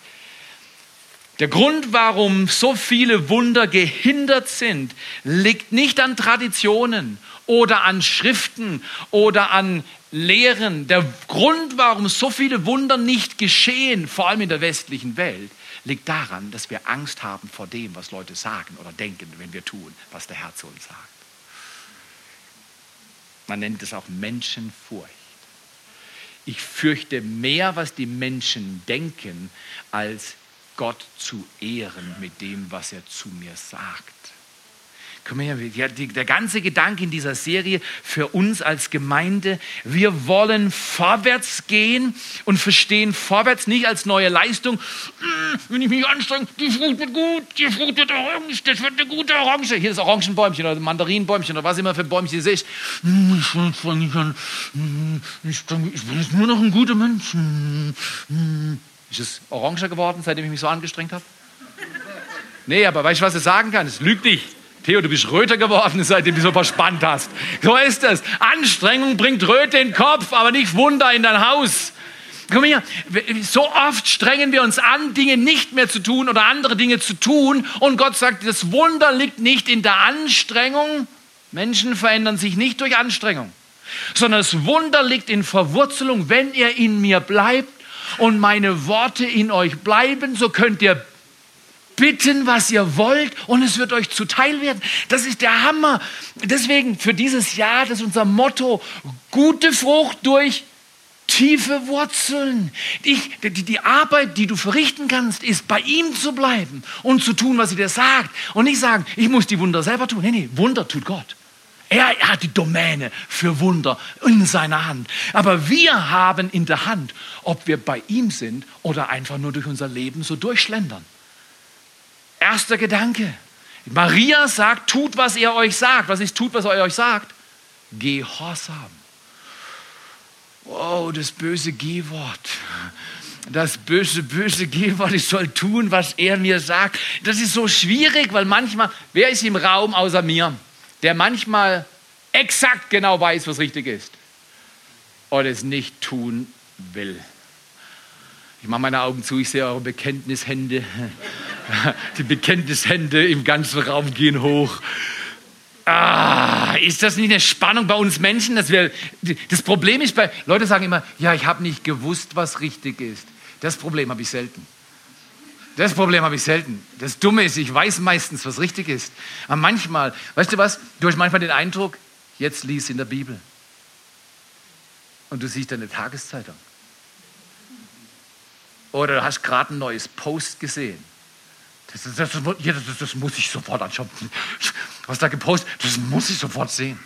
der Grund, warum so viele Wunder gehindert sind, liegt nicht an Traditionen oder an Schriften oder an Lehren. Der Grund, warum so viele Wunder nicht geschehen, vor allem in der westlichen Welt, liegt daran, dass wir Angst haben vor dem, was Leute sagen oder denken, wenn wir tun, was der Herr zu uns sagt. Man nennt es auch Menschenfurcht. Ich fürchte mehr, was die Menschen denken, als Gott zu ehren mit dem, was er zu mir sagt. Der ganze Gedanke in dieser Serie für uns als Gemeinde, wir wollen vorwärts gehen und verstehen vorwärts nicht als neue Leistung. Hm, wenn ich mich anstrenge, die Frucht wird gut, die Frucht wird orange, das wird eine gute Orange. Hier ist Orangenbäumchen oder Mandarinenbäumchen oder was immer für Bäumchen ihr seht. Nicht an. Hm, ich bin jetzt nur noch ein guter Mensch. Ist es oranger geworden, seitdem ich mich so angestrengt habe? Nee, aber weißt du, was ich sagen kann? Es lügt nicht. Theo, du bist röter geworden, seitdem du so verspannt hast. So ist es. Anstrengung bringt Röte in den Kopf, aber nicht Wunder in dein Haus. Komm her, so oft strengen wir uns an, Dinge nicht mehr zu tun oder andere Dinge zu tun. Und Gott sagt, das Wunder liegt nicht in der Anstrengung. Menschen verändern sich nicht durch Anstrengung, sondern das Wunder liegt in Verwurzelung. Wenn ihr in mir bleibt und meine Worte in euch bleiben, so könnt ihr bitten, was ihr wollt und es wird euch zuteil werden. Das ist der Hammer. Deswegen für dieses Jahr, das ist unser Motto, gute Frucht durch tiefe Wurzeln. Die, die, die, Arbeit, die du verrichten kannst, ist bei ihm zu bleiben und zu tun, was er dir sagt. Und nicht sagen, ich muss die Wunder selber tun. Nee, nee, Wunder tut Gott. Er, hat die Domäne für Wunder in seiner Hand. Aber wir haben in der Hand, ob wir bei ihm sind oder einfach nur durch unser Leben so durchschlendern. Erster Gedanke. Maria sagt, tut, was er euch sagt. Was ist tut, was er euch sagt? Gehorsam. Oh, das böse G-Wort. Das böse, böse G-Wort, ich soll tun, was er mir sagt. Das ist so schwierig, weil manchmal, wer ist im Raum außer mir, der manchmal exakt genau weiß, was richtig ist und es nicht tun will? Ich mache meine Augen zu, ich sehe eure Bekenntnishände. Die Bekenntnishände im ganzen Raum gehen hoch. Ah, ist das nicht eine Spannung bei uns Menschen? Dass wir, das Problem ist, bei, Leute sagen immer, ja, ich habe nicht gewusst, was richtig ist. Das Problem habe ich selten. Das Problem habe ich selten. Das Dumme ist, ich weiß meistens, was richtig ist. Aber manchmal, weißt du was, du hast manchmal den Eindruck, jetzt lies in der Bibel. Und du siehst eine Tageszeitung. Oder du hast gerade ein neues Post gesehen. Das, das, das, das, muss ich sofort anschauen. Was da gepostet, das muss ich sofort sehen.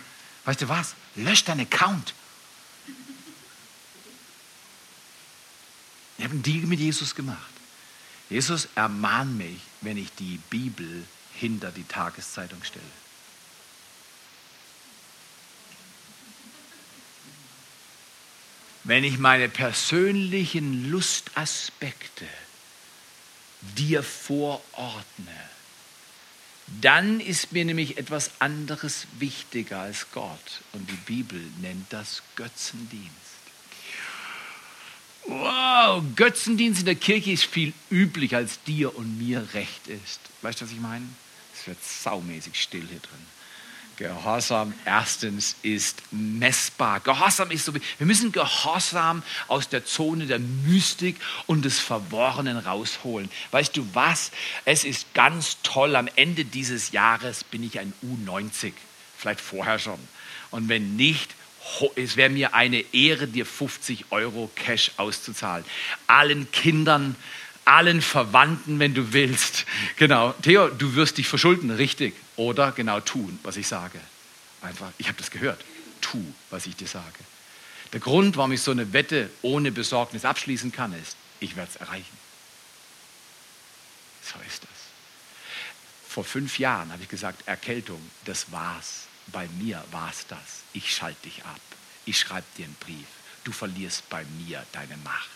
Weißt du was? Lösch deinen Account. Ich habe einen Deal mit Jesus gemacht. Jesus ermahnt mich, wenn ich die Bibel hinter die Tageszeitung stelle. Wenn ich meine persönlichen Lustaspekte dir vorordne, dann ist mir nämlich etwas anderes wichtiger als Gott. Und die Bibel nennt das Götzendienst. Wow, Götzendienst in der Kirche ist viel üblicher, als dir und mir recht ist. Weißt du, was ich meine? Es wird saumäßig still hier drin. Gehorsam erstens ist messbar. Gehorsam ist so, wir müssen Gehorsam aus der Zone der Mystik und des Verworrenen rausholen. Weißt du was? Es ist ganz toll. Am Ende dieses Jahres bin ich ein U90. Vielleicht vorher schon. Und wenn nicht, es wäre mir eine Ehre, dir 50 Euro Cash auszuzahlen. Allen Kindern, allen Verwandten, wenn du willst. Genau. Theo, du wirst dich verschulden, richtig. Oder genau tun, was ich sage. Einfach, ich habe das gehört. Tu, was ich dir sage. Der Grund, warum ich so eine Wette ohne Besorgnis abschließen kann, ist, ich werde es erreichen. So ist das. Vor fünf Jahren habe ich gesagt, Erkältung, das war's. Bei mir war's das. Ich schalte dich ab. Ich schreibe dir einen Brief. Du verlierst bei mir deine Macht.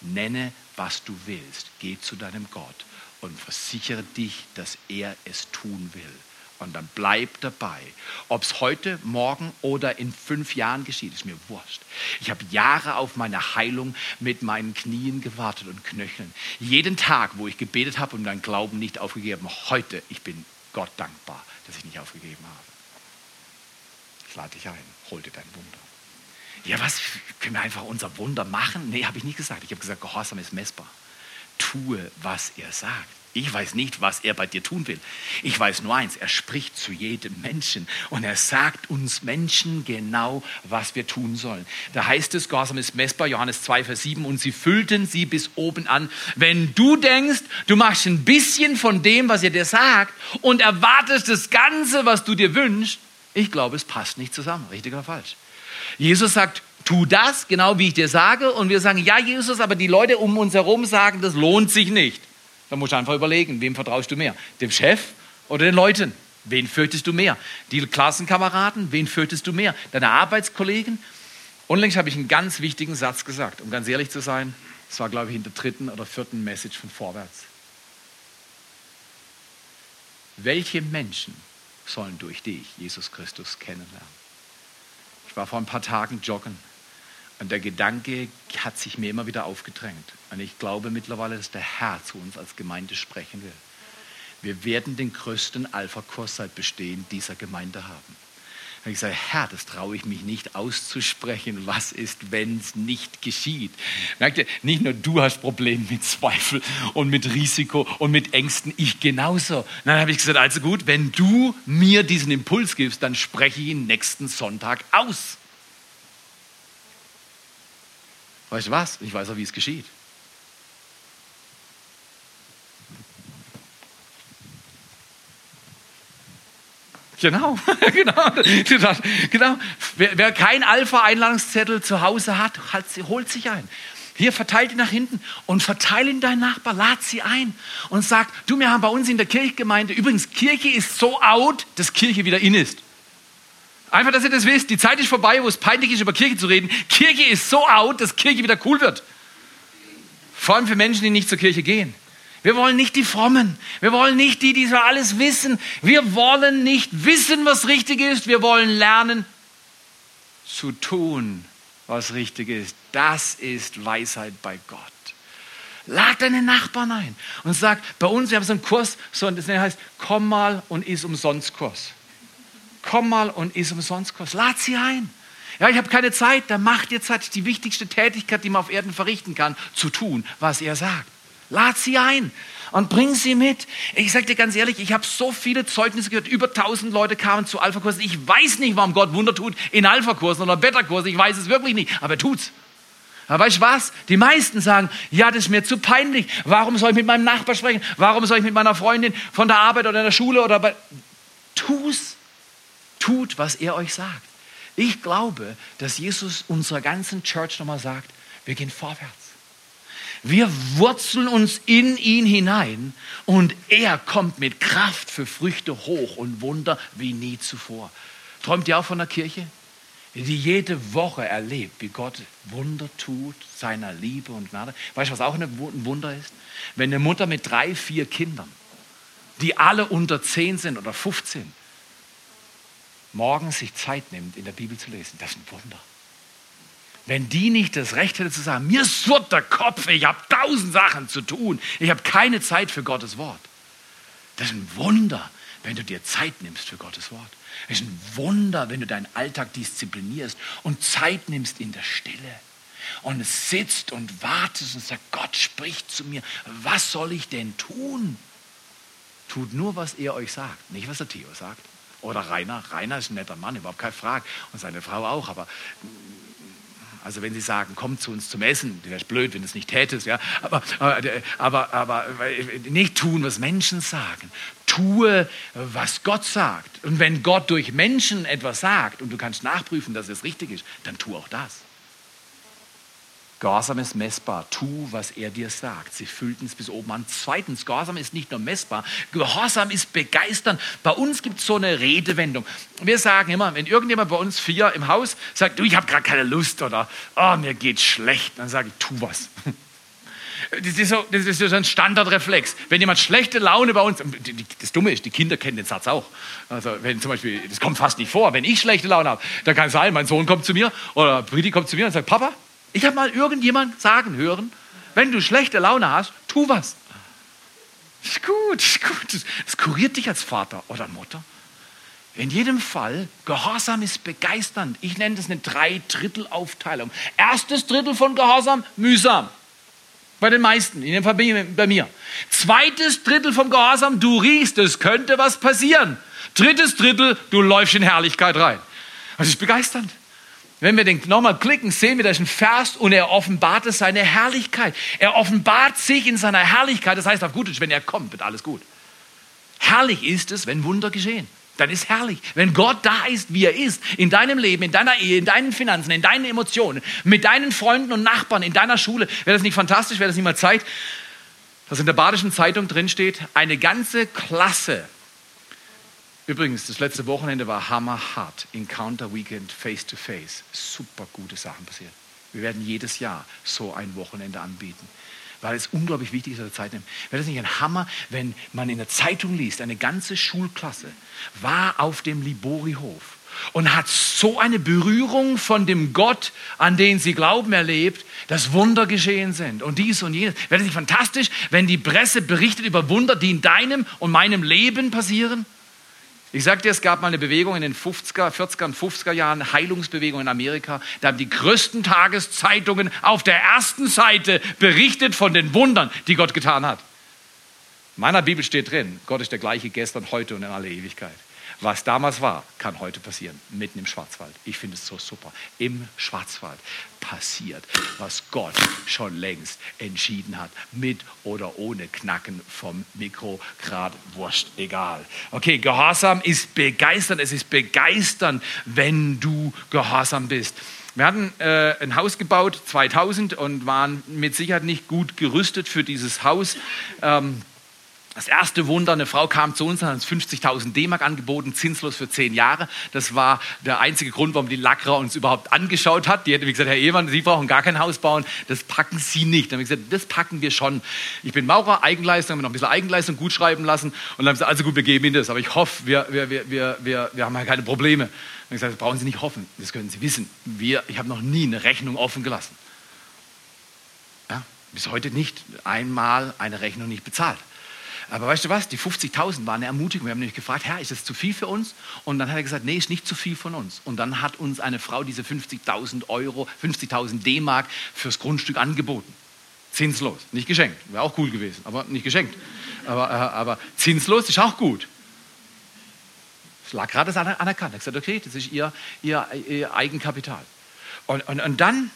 Nenne, was du willst. Geh zu deinem Gott und versichere dich, dass er es tun will. Und dann bleib dabei. Ob es heute, morgen oder in fünf Jahren geschieht, ist mir wurscht. Ich habe Jahre auf meine Heilung mit meinen Knien gewartet und Knöcheln. Jeden Tag, wo ich gebetet habe und meinen Glauben nicht aufgegeben, heute, ich bin Gott dankbar, dass ich nicht aufgegeben habe. Ich lade dich ein, hol dir dein Wunder. Ja, was? Können wir einfach unser Wunder machen? Nee, habe ich nicht gesagt. Ich habe gesagt, Gehorsam ist messbar. Tue, was er sagt. Ich weiß nicht, was er bei dir tun will. Ich weiß nur eins, er spricht zu jedem Menschen und er sagt uns Menschen genau, was wir tun sollen. Da heißt es, Gehorsam ist messbar, Johannes 2, Vers 7, und sie füllten sie bis oben an. Wenn du denkst, du machst ein bisschen von dem, was er dir sagt und erwartest das Ganze, was du dir wünschst, ich glaube, es passt nicht zusammen, richtig oder falsch. Jesus sagt, tu das, genau wie ich dir sage. Und wir sagen, ja, Jesus, aber die Leute um uns herum sagen, das lohnt sich nicht. Da musst du einfach überlegen, wem vertraust du mehr? Dem Chef oder den Leuten? Wen fürchtest du mehr? Die Klassenkameraden? Wen fürchtest du mehr? Deine Arbeitskollegen? Unlängst habe ich einen ganz wichtigen Satz gesagt, um ganz ehrlich zu sein. Das war, glaube ich, in der dritten oder vierten Message von Vorwärts. Welche Menschen sollen durch dich Jesus Christus kennenlernen? Ich war vor ein paar Tagen joggen und der Gedanke hat sich mir immer wieder aufgedrängt. Und ich glaube mittlerweile, dass der Herr zu uns als Gemeinde sprechen will. Wir werden den größten Alpha-Kurs seit Bestehen dieser Gemeinde haben habe ich gesagt, Herr, das traue ich mich nicht auszusprechen. Was ist, wenn es nicht geschieht? Merkt ihr, nicht nur du hast Probleme mit Zweifel und mit Risiko und mit Ängsten, ich genauso. Dann habe ich gesagt, also gut, wenn du mir diesen Impuls gibst, dann spreche ich ihn nächsten Sonntag aus. Weißt du was? Ich weiß auch, wie es geschieht. Genau, genau, genau. Wer, wer kein Alpha-Einladungszettel zu Hause hat, holt sich ein. Hier verteilt ihn nach hinten und verteile ihn deinen Nachbar, lad sie ein und sag, du, wir haben bei uns in der Kirchgemeinde, übrigens, Kirche ist so out, dass Kirche wieder in ist. Einfach, dass ihr das wisst, die Zeit ist vorbei, wo es peinlich ist, über Kirche zu reden. Kirche ist so out, dass Kirche wieder cool wird. Vor allem für Menschen, die nicht zur Kirche gehen. Wir wollen nicht die Frommen. Wir wollen nicht die, die so alles wissen. Wir wollen nicht wissen, was richtig ist. Wir wollen lernen zu tun, was richtig ist. Das ist Weisheit bei Gott. Lad deine Nachbarn ein und sag, bei uns, wir haben so einen Kurs, so, das heißt, komm mal und iss umsonst Kurs. Komm mal und iss umsonst Kurs. Lad sie ein. Ja, ich habe keine Zeit, dann macht ihr Zeit, die wichtigste Tätigkeit, die man auf Erden verrichten kann, zu tun, was er sagt. Lad sie ein und bring sie mit. Ich sage dir ganz ehrlich, ich habe so viele Zeugnisse gehört. Über 1000 Leute kamen zu Alpha-Kursen. Ich weiß nicht, warum Gott Wunder tut in Alpha-Kursen oder Beta-Kursen. Ich weiß es wirklich nicht, aber er tut's. Aber weißt du was? Die meisten sagen, ja, das ist mir zu peinlich. Warum soll ich mit meinem Nachbar sprechen? Warum soll ich mit meiner Freundin von der Arbeit oder der Schule oder bei... Tu's. Tut, was er euch sagt. Ich glaube, dass Jesus unserer ganzen Church nochmal sagt, wir gehen vorwärts. Wir wurzeln uns in ihn hinein und er kommt mit Kraft für Früchte hoch und Wunder wie nie zuvor. Träumt ihr auch von der Kirche? die jede Woche erlebt, wie Gott Wunder tut, seiner Liebe und Gnade. Weißt du, was auch ein Wunder ist? Wenn eine Mutter mit drei, vier Kindern, die alle unter zehn sind oder 15, morgens sich Zeit nimmt, in der Bibel zu lesen, das ist ein Wunder. Wenn die nicht das Recht hätte zu sagen, mir surrt der Kopf, ich habe tausend Sachen zu tun, ich habe keine Zeit für Gottes Wort. Das ist ein Wunder, wenn du dir Zeit nimmst für Gottes Wort. Es ist ein Wunder, wenn du deinen Alltag disziplinierst und Zeit nimmst in der Stille und sitzt und wartest und sagt, Gott spricht zu mir, was soll ich denn tun? Tut nur, was er euch sagt, nicht was der Theo sagt. Oder Rainer, Rainer ist ein netter Mann, überhaupt keine Frage. Und seine Frau auch, aber also wenn Sie sagen, komm zu uns zum Essen, wäre es blöd, wenn du es nicht tätest, ja. Aber, aber, aber, aber nicht tun, was Menschen sagen. Tue, was Gott sagt. Und wenn Gott durch Menschen etwas sagt und du kannst nachprüfen, dass es richtig ist, dann tu auch das. Gehorsam ist messbar. Tu, was er dir sagt. Sie fühlten es bis oben an. Zweitens, Gehorsam ist nicht nur messbar. Gehorsam ist begeistern. Bei uns gibt es so eine Redewendung. Wir sagen immer, wenn irgendjemand bei uns vier im Haus sagt, du, ich habe gerade keine Lust oder oh, mir geht schlecht, dann sage ich, tu was. Das ist, so, das ist so ein Standardreflex. Wenn jemand schlechte Laune bei uns, das Dumme ist, die Kinder kennen den Satz auch. Also wenn zum Beispiel, das kommt fast nicht vor, wenn ich schlechte Laune habe, dann kann es sein, mein Sohn kommt zu mir oder Briti kommt zu mir und sagt, Papa, ich habe mal irgendjemand sagen hören, wenn du schlechte Laune hast, tu was. Ist gut, ist gut. Das kuriert dich als Vater oder Mutter. In jedem Fall, Gehorsam ist begeisternd. Ich nenne das eine Drei-Drittel-Aufteilung. Erstes Drittel von Gehorsam, mühsam. Bei den meisten, in dem Fall bei mir. Zweites Drittel vom Gehorsam, du riechst, es könnte was passieren. Drittes Drittel, du läufst in Herrlichkeit rein. Das ist begeisternd. Wenn wir den nochmal klicken, sehen wir, da ist ein Vers und er offenbart seine Herrlichkeit. Er offenbart sich in seiner Herrlichkeit. Das heißt auf gut wenn er kommt, wird alles gut. Herrlich ist es, wenn Wunder geschehen. Dann ist herrlich. Wenn Gott da ist, wie er ist, in deinem Leben, in deiner Ehe, in deinen Finanzen, in deinen Emotionen, mit deinen Freunden und Nachbarn, in deiner Schule, wäre das nicht fantastisch, wäre das nicht mal Zeit, dass in der Badischen Zeitung drin steht, eine ganze Klasse Übrigens, das letzte Wochenende war hammerhart. Encounter Weekend Face to Face. Super gute Sachen passiert. Wir werden jedes Jahr so ein Wochenende anbieten, weil es unglaublich wichtig ist, dass wir Zeit nehmen. Wäre das nicht ein Hammer, wenn man in der Zeitung liest, eine ganze Schulklasse war auf dem Libori-Hof und hat so eine Berührung von dem Gott, an den sie glauben, erlebt, dass Wunder geschehen sind und dies und jenes. Wäre das nicht fantastisch, wenn die Presse berichtet über Wunder, die in deinem und meinem Leben passieren? Ich sagte, es gab mal eine Bewegung in den 50er, 40er und 50er Jahren, Heilungsbewegung in Amerika. Da haben die größten Tageszeitungen auf der ersten Seite berichtet von den Wundern, die Gott getan hat. In meiner Bibel steht drin, Gott ist der gleiche gestern, heute und in aller Ewigkeit. Was damals war, kann heute passieren, mitten im Schwarzwald. Ich finde es so super. Im Schwarzwald passiert, was Gott schon längst entschieden hat, mit oder ohne Knacken vom Mikro, grad wurscht, egal. Okay, Gehorsam ist begeisternd, es ist begeisternd, wenn du gehorsam bist. Wir hatten äh, ein Haus gebaut 2000 und waren mit Sicherheit nicht gut gerüstet für dieses Haus. Ähm, das erste Wunder, eine Frau kam zu uns und hat uns 50.000 D-Mark angeboten, zinslos für zehn Jahre. Das war der einzige Grund, warum die Lackra uns überhaupt angeschaut hat. Die hätte gesagt, Herr Ehemann, Sie brauchen gar kein Haus bauen. Das packen Sie nicht. Dann haben wir gesagt, das packen wir schon. Ich bin Maurer, Eigenleistung, haben wir noch ein bisschen Eigenleistung gut schreiben lassen. Und dann haben sie gesagt, also gut, wir geben Ihnen das. Aber ich hoffe, wir, wir, wir, wir, wir, haben ja keine Probleme. Dann haben wir gesagt, das brauchen Sie nicht hoffen. Das können Sie wissen. Wir, ich habe noch nie eine Rechnung offen gelassen. Ja, bis heute nicht. Einmal eine Rechnung nicht bezahlt. Aber weißt du was? Die 50.000 waren eine Ermutigung. Wir haben nämlich gefragt, Herr, ist das zu viel für uns? Und dann hat er gesagt, nee, ist nicht zu viel von uns. Und dann hat uns eine Frau diese 50.000 Euro, 50.000 D-Mark fürs Grundstück angeboten. Zinslos, nicht geschenkt. Wäre auch cool gewesen, aber nicht geschenkt. Aber, äh, aber zinslos ist auch gut. Es lag gerade anerkannt. Er hat gesagt, okay, das ist ihr, ihr, ihr Eigenkapital. Und, und, und dann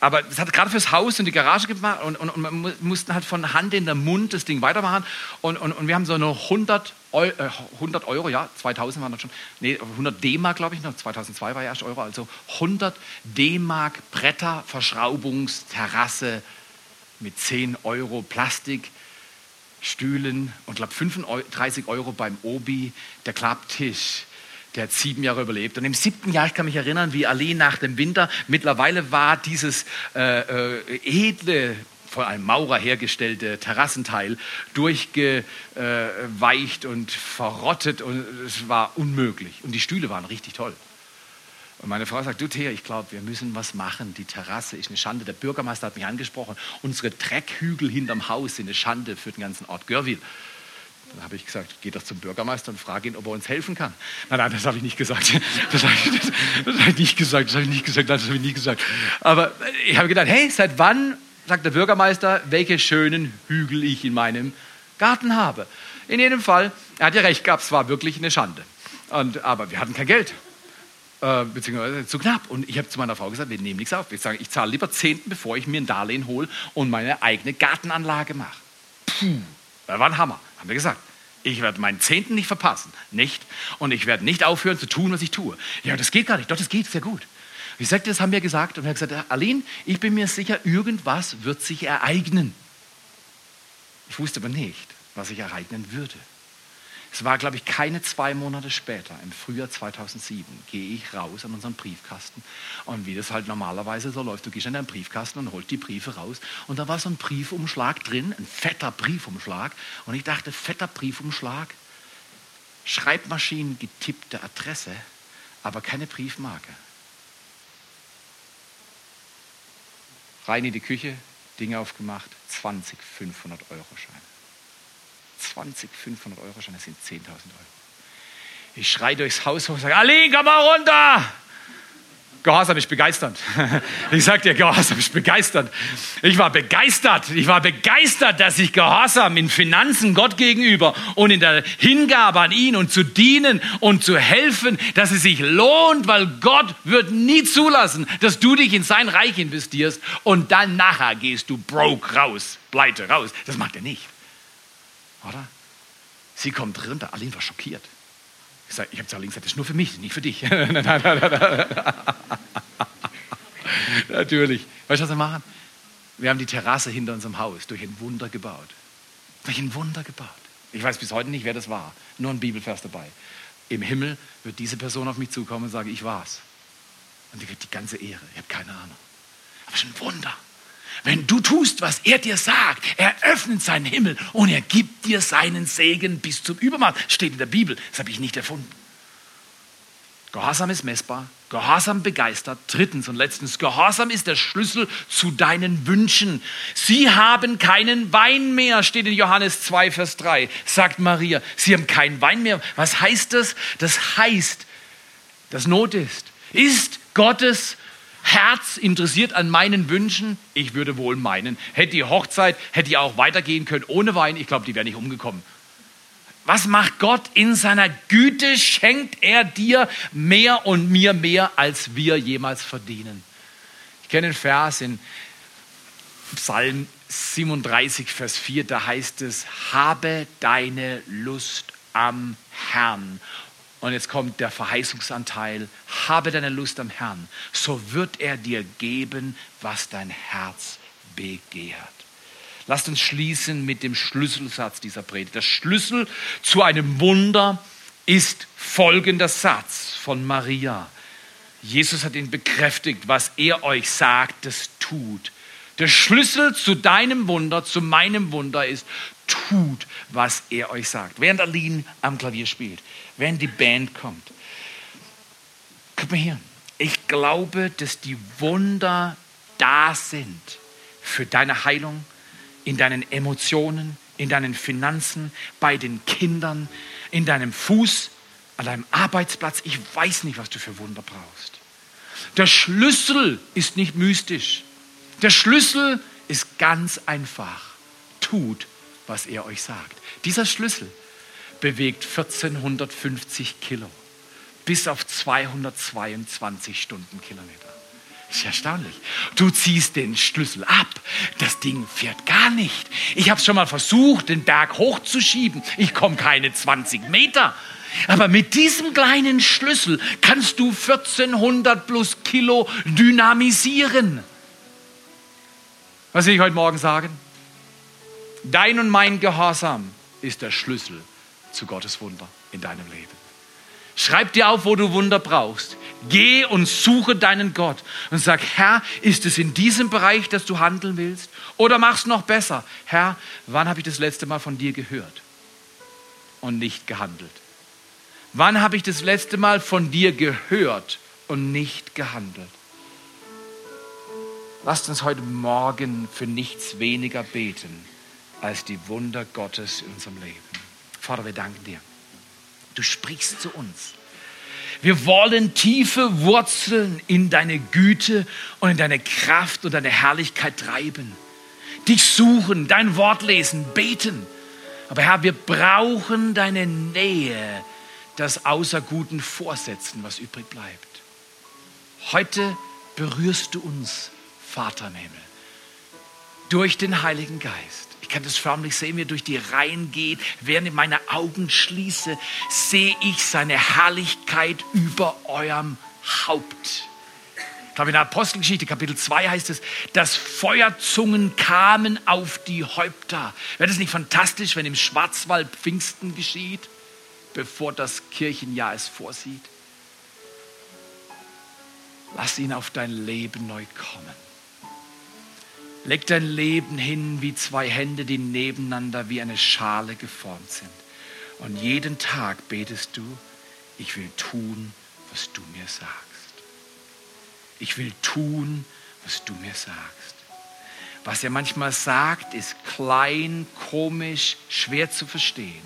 aber das hat gerade fürs Haus und die Garage gemacht und, und, und wir mussten halt von Hand in den Mund das Ding weitermachen. Und, und, und wir haben so eine 100 Euro, äh, 100 Euro, ja, 2000 waren das schon, nee, 100 D-Mark, glaube ich noch, 2002 war ja erst Euro, also 100 D-Mark Bretter, Verschraubungsterrasse mit 10 Euro Plastik. Stühlen und glaube 35 Euro beim Obi, der Klapptisch, Der hat sieben Jahre überlebt. Und im siebten Jahr, ich kann mich erinnern, wie Ali nach dem Winter, mittlerweile war dieses äh, äh, edle, von einem Maurer hergestellte Terrassenteil durchgeweicht und verrottet und es war unmöglich. Und die Stühle waren richtig toll. Und meine Frau sagt, du Thea, ich glaube, wir müssen was machen. Die Terrasse ist eine Schande. Der Bürgermeister hat mich angesprochen. Unsere Dreckhügel hinterm Haus sind eine Schande für den ganzen Ort Görwil. Dann habe ich gesagt, geh doch zum Bürgermeister und frage ihn, ob er uns helfen kann. Nein, nein, das habe ich nicht gesagt. Das habe ich, das, das habe ich nicht gesagt. Das habe ich nicht gesagt. Das habe ich nicht gesagt. Aber ich habe gedacht, hey, seit wann, sagt der Bürgermeister, welche schönen Hügel ich in meinem Garten habe. In jedem Fall, er hat ja recht gehabt, es war wirklich eine Schande. Und, aber wir hatten kein Geld. Äh, beziehungsweise zu knapp. Und ich habe zu meiner Frau gesagt, wir nehmen nichts auf. Ich sage, ich zahle lieber Zehnten, bevor ich mir ein Darlehen hole und meine eigene Gartenanlage mache. Puh, das war ein Hammer, haben wir gesagt. Ich werde meinen Zehnten nicht verpassen, nicht. Und ich werde nicht aufhören zu tun, was ich tue. Ja, das geht gar nicht. Doch, das geht sehr gut. Sagte, das haben wir gesagt und hat gesagt, Aline, ich bin mir sicher, irgendwas wird sich ereignen. Ich wusste aber nicht, was sich ereignen würde. Es war, glaube ich, keine zwei Monate später, im Frühjahr 2007, gehe ich raus an unseren Briefkasten. Und wie das halt normalerweise so läuft, du gehst in deinen Briefkasten und holst die Briefe raus. Und da war so ein Briefumschlag drin, ein fetter Briefumschlag. Und ich dachte, fetter Briefumschlag, Schreibmaschinen getippte Adresse, aber keine Briefmarke. Rein in die Küche, Dinge aufgemacht, 20 500 Euro Scheine. 20, 500 Euro schon, das sind 10.000 Euro. Ich schreie durchs Haus hoch und sage, Ali, komm mal runter. Gehorsam ist begeisternd. Ich sage dir, Gehorsam ist begeisternd. Ich war begeistert. Ich war begeistert, dass ich Gehorsam in Finanzen Gott gegenüber und in der Hingabe an ihn und zu dienen und zu helfen, dass es sich lohnt, weil Gott wird nie zulassen, dass du dich in sein Reich investierst und dann nachher gehst du broke raus, pleite raus. Das macht er nicht. Oder? Sie kommt runter. Aline war schockiert. Ich, sag, ich habe zu Aline gesagt, das ist nur für mich, nicht für dich. Natürlich. Weißt du, was wir machen? Wir haben die Terrasse hinter unserem Haus durch ein Wunder gebaut. Durch ein Wunder gebaut. Ich weiß bis heute nicht, wer das war. Nur ein Bibelvers dabei. Im Himmel wird diese Person auf mich zukommen und sagen, ich war's. Und die kriegt die ganze Ehre. Ich habe keine Ahnung. Aber ist ein Wunder. Wenn du tust, was er dir sagt, er öffnet seinen Himmel und er gibt dir seinen Segen bis zum Übermaß. Steht in der Bibel. Das habe ich nicht erfunden. Gehorsam ist messbar. Gehorsam begeistert. Drittens und letztens, Gehorsam ist der Schlüssel zu deinen Wünschen. Sie haben keinen Wein mehr, steht in Johannes 2, Vers 3, sagt Maria. Sie haben keinen Wein mehr. Was heißt das? Das heißt, dass Not ist. Ist Gottes Herz interessiert an meinen Wünschen? Ich würde wohl meinen, hätte die Hochzeit, hätte die auch weitergehen können ohne Wein. Ich glaube, die wäre nicht umgekommen. Was macht Gott in seiner Güte? Schenkt er dir mehr und mir mehr, als wir jemals verdienen? Ich kenne den Vers in Psalm 37, Vers 4, da heißt es, habe deine Lust am Herrn und jetzt kommt der Verheißungsanteil. Habe deine Lust am Herrn, so wird er dir geben, was dein Herz begehrt. Lasst uns schließen mit dem Schlüsselsatz dieser Predigt. Der Schlüssel zu einem Wunder ist folgender Satz von Maria. Jesus hat ihn bekräftigt, was er euch sagt, das tut. Der Schlüssel zu deinem Wunder, zu meinem Wunder ist, tut, was er euch sagt. Während Aline am Klavier spielt, während die Band kommt. Guck mal hier. Ich glaube, dass die Wunder da sind für deine Heilung, in deinen Emotionen, in deinen Finanzen, bei den Kindern, in deinem Fuß, an deinem Arbeitsplatz. Ich weiß nicht, was du für Wunder brauchst. Der Schlüssel ist nicht mystisch. Der Schlüssel ist ganz einfach. Tut, was er euch sagt. Dieser Schlüssel bewegt 1450 Kilo bis auf 222 Stundenkilometer. Ist erstaunlich. Du ziehst den Schlüssel ab. Das Ding fährt gar nicht. Ich habe es schon mal versucht, den Berg hochzuschieben. Ich komme keine 20 Meter. Aber mit diesem kleinen Schlüssel kannst du 1400 plus Kilo dynamisieren. Was will ich heute Morgen sagen? Dein und mein Gehorsam ist der Schlüssel zu Gottes Wunder in deinem Leben. Schreib dir auf, wo du Wunder brauchst. Geh und suche deinen Gott und sag, Herr, ist es in diesem Bereich, dass du handeln willst? Oder mach's noch besser. Herr, wann habe ich das letzte Mal von dir gehört und nicht gehandelt? Wann habe ich das letzte Mal von dir gehört und nicht gehandelt? Lasst uns heute Morgen für nichts weniger beten als die Wunder Gottes in unserem Leben. Vater, wir danken dir. Du sprichst zu uns. Wir wollen tiefe Wurzeln in deine Güte und in deine Kraft und deine Herrlichkeit treiben. Dich suchen, dein Wort lesen, beten. Aber Herr, wir brauchen deine Nähe, das außer guten Vorsätzen, was übrig bleibt. Heute berührst du uns, Vater im Himmel, durch den Heiligen Geist. Ich kann das förmlich sehen, wie er durch die Reihen geht. Während ich meine Augen schließe, sehe ich seine Herrlichkeit über eurem Haupt. Ich glaube, in der Apostelgeschichte, Kapitel 2 heißt es, dass Feuerzungen kamen auf die Häupter. Wäre das nicht fantastisch, wenn im Schwarzwald Pfingsten geschieht, bevor das Kirchenjahr es vorsieht? Lass ihn auf dein Leben neu kommen. Leg dein Leben hin wie zwei Hände, die nebeneinander wie eine Schale geformt sind. Und jeden Tag betest du, ich will tun, was du mir sagst. Ich will tun, was du mir sagst. Was er manchmal sagt, ist klein, komisch, schwer zu verstehen.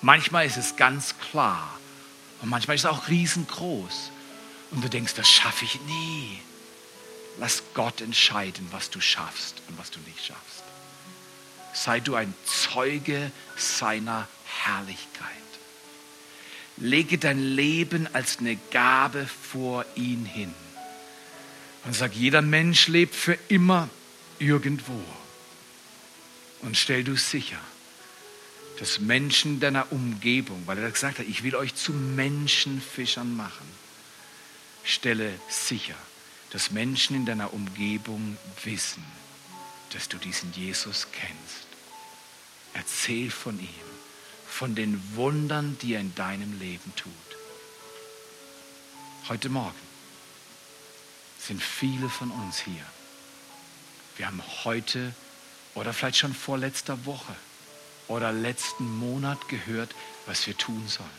Manchmal ist es ganz klar und manchmal ist es auch riesengroß. Und du denkst, das schaffe ich nie. Lass Gott entscheiden, was du schaffst und was du nicht schaffst. Sei du ein Zeuge seiner Herrlichkeit. Lege dein Leben als eine Gabe vor ihn hin. Und sag, jeder Mensch lebt für immer irgendwo. Und stell du sicher, dass Menschen deiner Umgebung, weil er gesagt hat, ich will euch zu Menschenfischern machen, stelle sicher, dass Menschen in deiner Umgebung wissen, dass du diesen Jesus kennst. Erzähl von ihm, von den Wundern, die er in deinem Leben tut. Heute Morgen sind viele von uns hier. Wir haben heute oder vielleicht schon vor letzter Woche oder letzten Monat gehört, was wir tun sollen.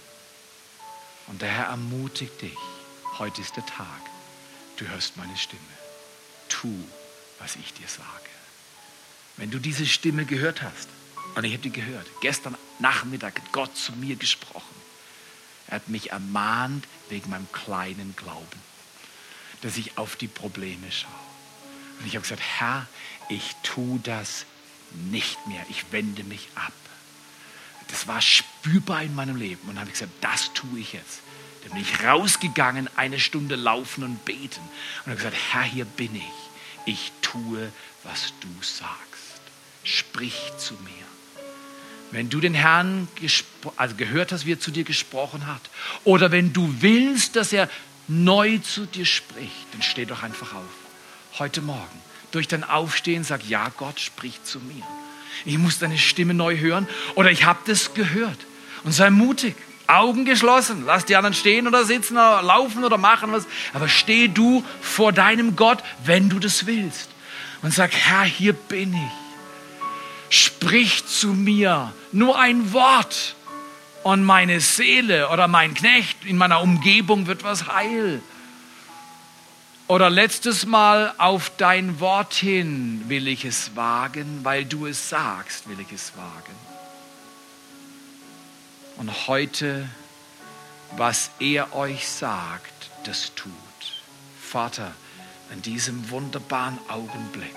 Und der Herr ermutigt dich, heute ist der Tag du hörst meine Stimme. Tu, was ich dir sage. Wenn du diese Stimme gehört hast, und ich habe die gehört, gestern Nachmittag hat Gott zu mir gesprochen. Er hat mich ermahnt wegen meinem kleinen Glauben, dass ich auf die Probleme schaue. Und ich habe gesagt, Herr, ich tue das nicht mehr. Ich wende mich ab. Das war spürbar in meinem Leben. Und dann habe ich gesagt, das tue ich jetzt. Dann bin ich rausgegangen, eine Stunde laufen und beten. Und habe gesagt, Herr, hier bin ich. Ich tue, was du sagst. Sprich zu mir. Wenn du den Herrn also gehört hast, wie er zu dir gesprochen hat, oder wenn du willst, dass er neu zu dir spricht, dann steh doch einfach auf. Heute Morgen, durch dein Aufstehen, sag, ja, Gott spricht zu mir. Ich muss deine Stimme neu hören oder ich habe das gehört. Und sei mutig. Augen geschlossen. Lass die anderen stehen oder sitzen oder laufen oder machen was. Aber steh du vor deinem Gott, wenn du das willst. Und sag, Herr, hier bin ich. Sprich zu mir. Nur ein Wort. Und meine Seele oder mein Knecht in meiner Umgebung wird was heil. Oder letztes Mal auf dein Wort hin will ich es wagen, weil du es sagst, will ich es wagen. Und heute, was er euch sagt, das tut. Vater, in diesem wunderbaren Augenblick,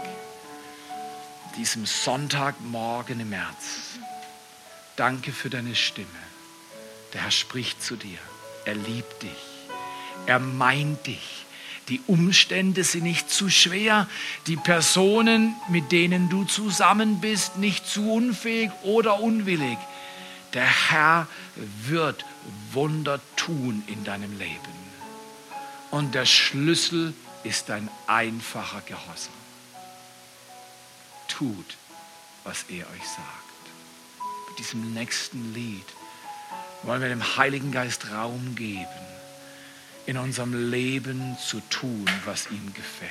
diesem Sonntagmorgen im März, danke für deine Stimme. Der Herr spricht zu dir. Er liebt dich. Er meint dich. Die Umstände sind nicht zu schwer. Die Personen, mit denen du zusammen bist, nicht zu unfähig oder unwillig. Der Herr wird Wunder tun in deinem Leben. Und der Schlüssel ist ein einfacher Gehorsam. Tut, was er euch sagt. Mit diesem nächsten Lied wollen wir dem Heiligen Geist Raum geben, in unserem Leben zu tun, was ihm gefällt.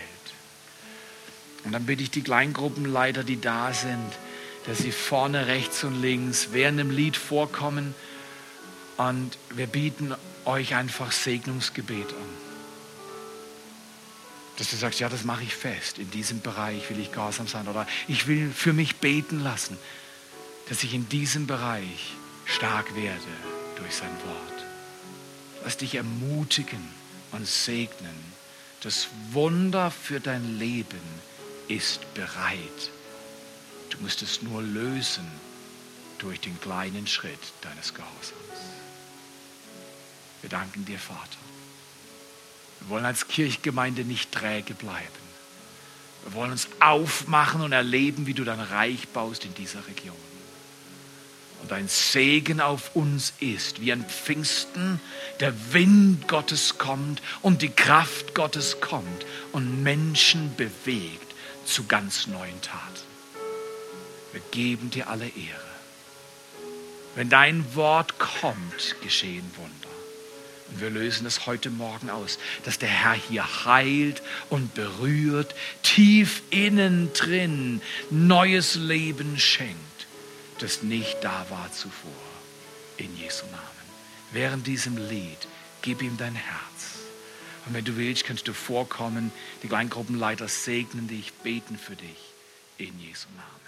Und dann bitte ich die Kleingruppenleiter, die da sind, dass sie vorne rechts und links während dem Lied vorkommen und wir bieten euch einfach Segnungsgebet an. Dass du sagst, ja, das mache ich fest. In diesem Bereich will ich gehorsam sein. Oder ich will für mich beten lassen, dass ich in diesem Bereich stark werde durch sein Wort. Lass dich ermutigen und segnen. Das Wunder für dein Leben ist bereit. Du musst es nur lösen durch den kleinen Schritt deines Gehorsams. Wir danken dir, Vater. Wir wollen als Kirchgemeinde nicht träge bleiben. Wir wollen uns aufmachen und erleben, wie du dein Reich baust in dieser Region. Und dein Segen auf uns ist, wie an Pfingsten der Wind Gottes kommt und die Kraft Gottes kommt und Menschen bewegt zu ganz neuen Taten. Wir geben dir alle Ehre. Wenn dein Wort kommt, geschehen Wunder. Und wir lösen es heute Morgen aus, dass der Herr hier heilt und berührt, tief innen drin neues Leben schenkt, das nicht da war zuvor. In Jesu Namen. Während diesem Lied, gib ihm dein Herz. Und wenn du willst, kannst du vorkommen. Die Kleingruppenleiter segnen dich, beten für dich. In Jesu Namen. Amen.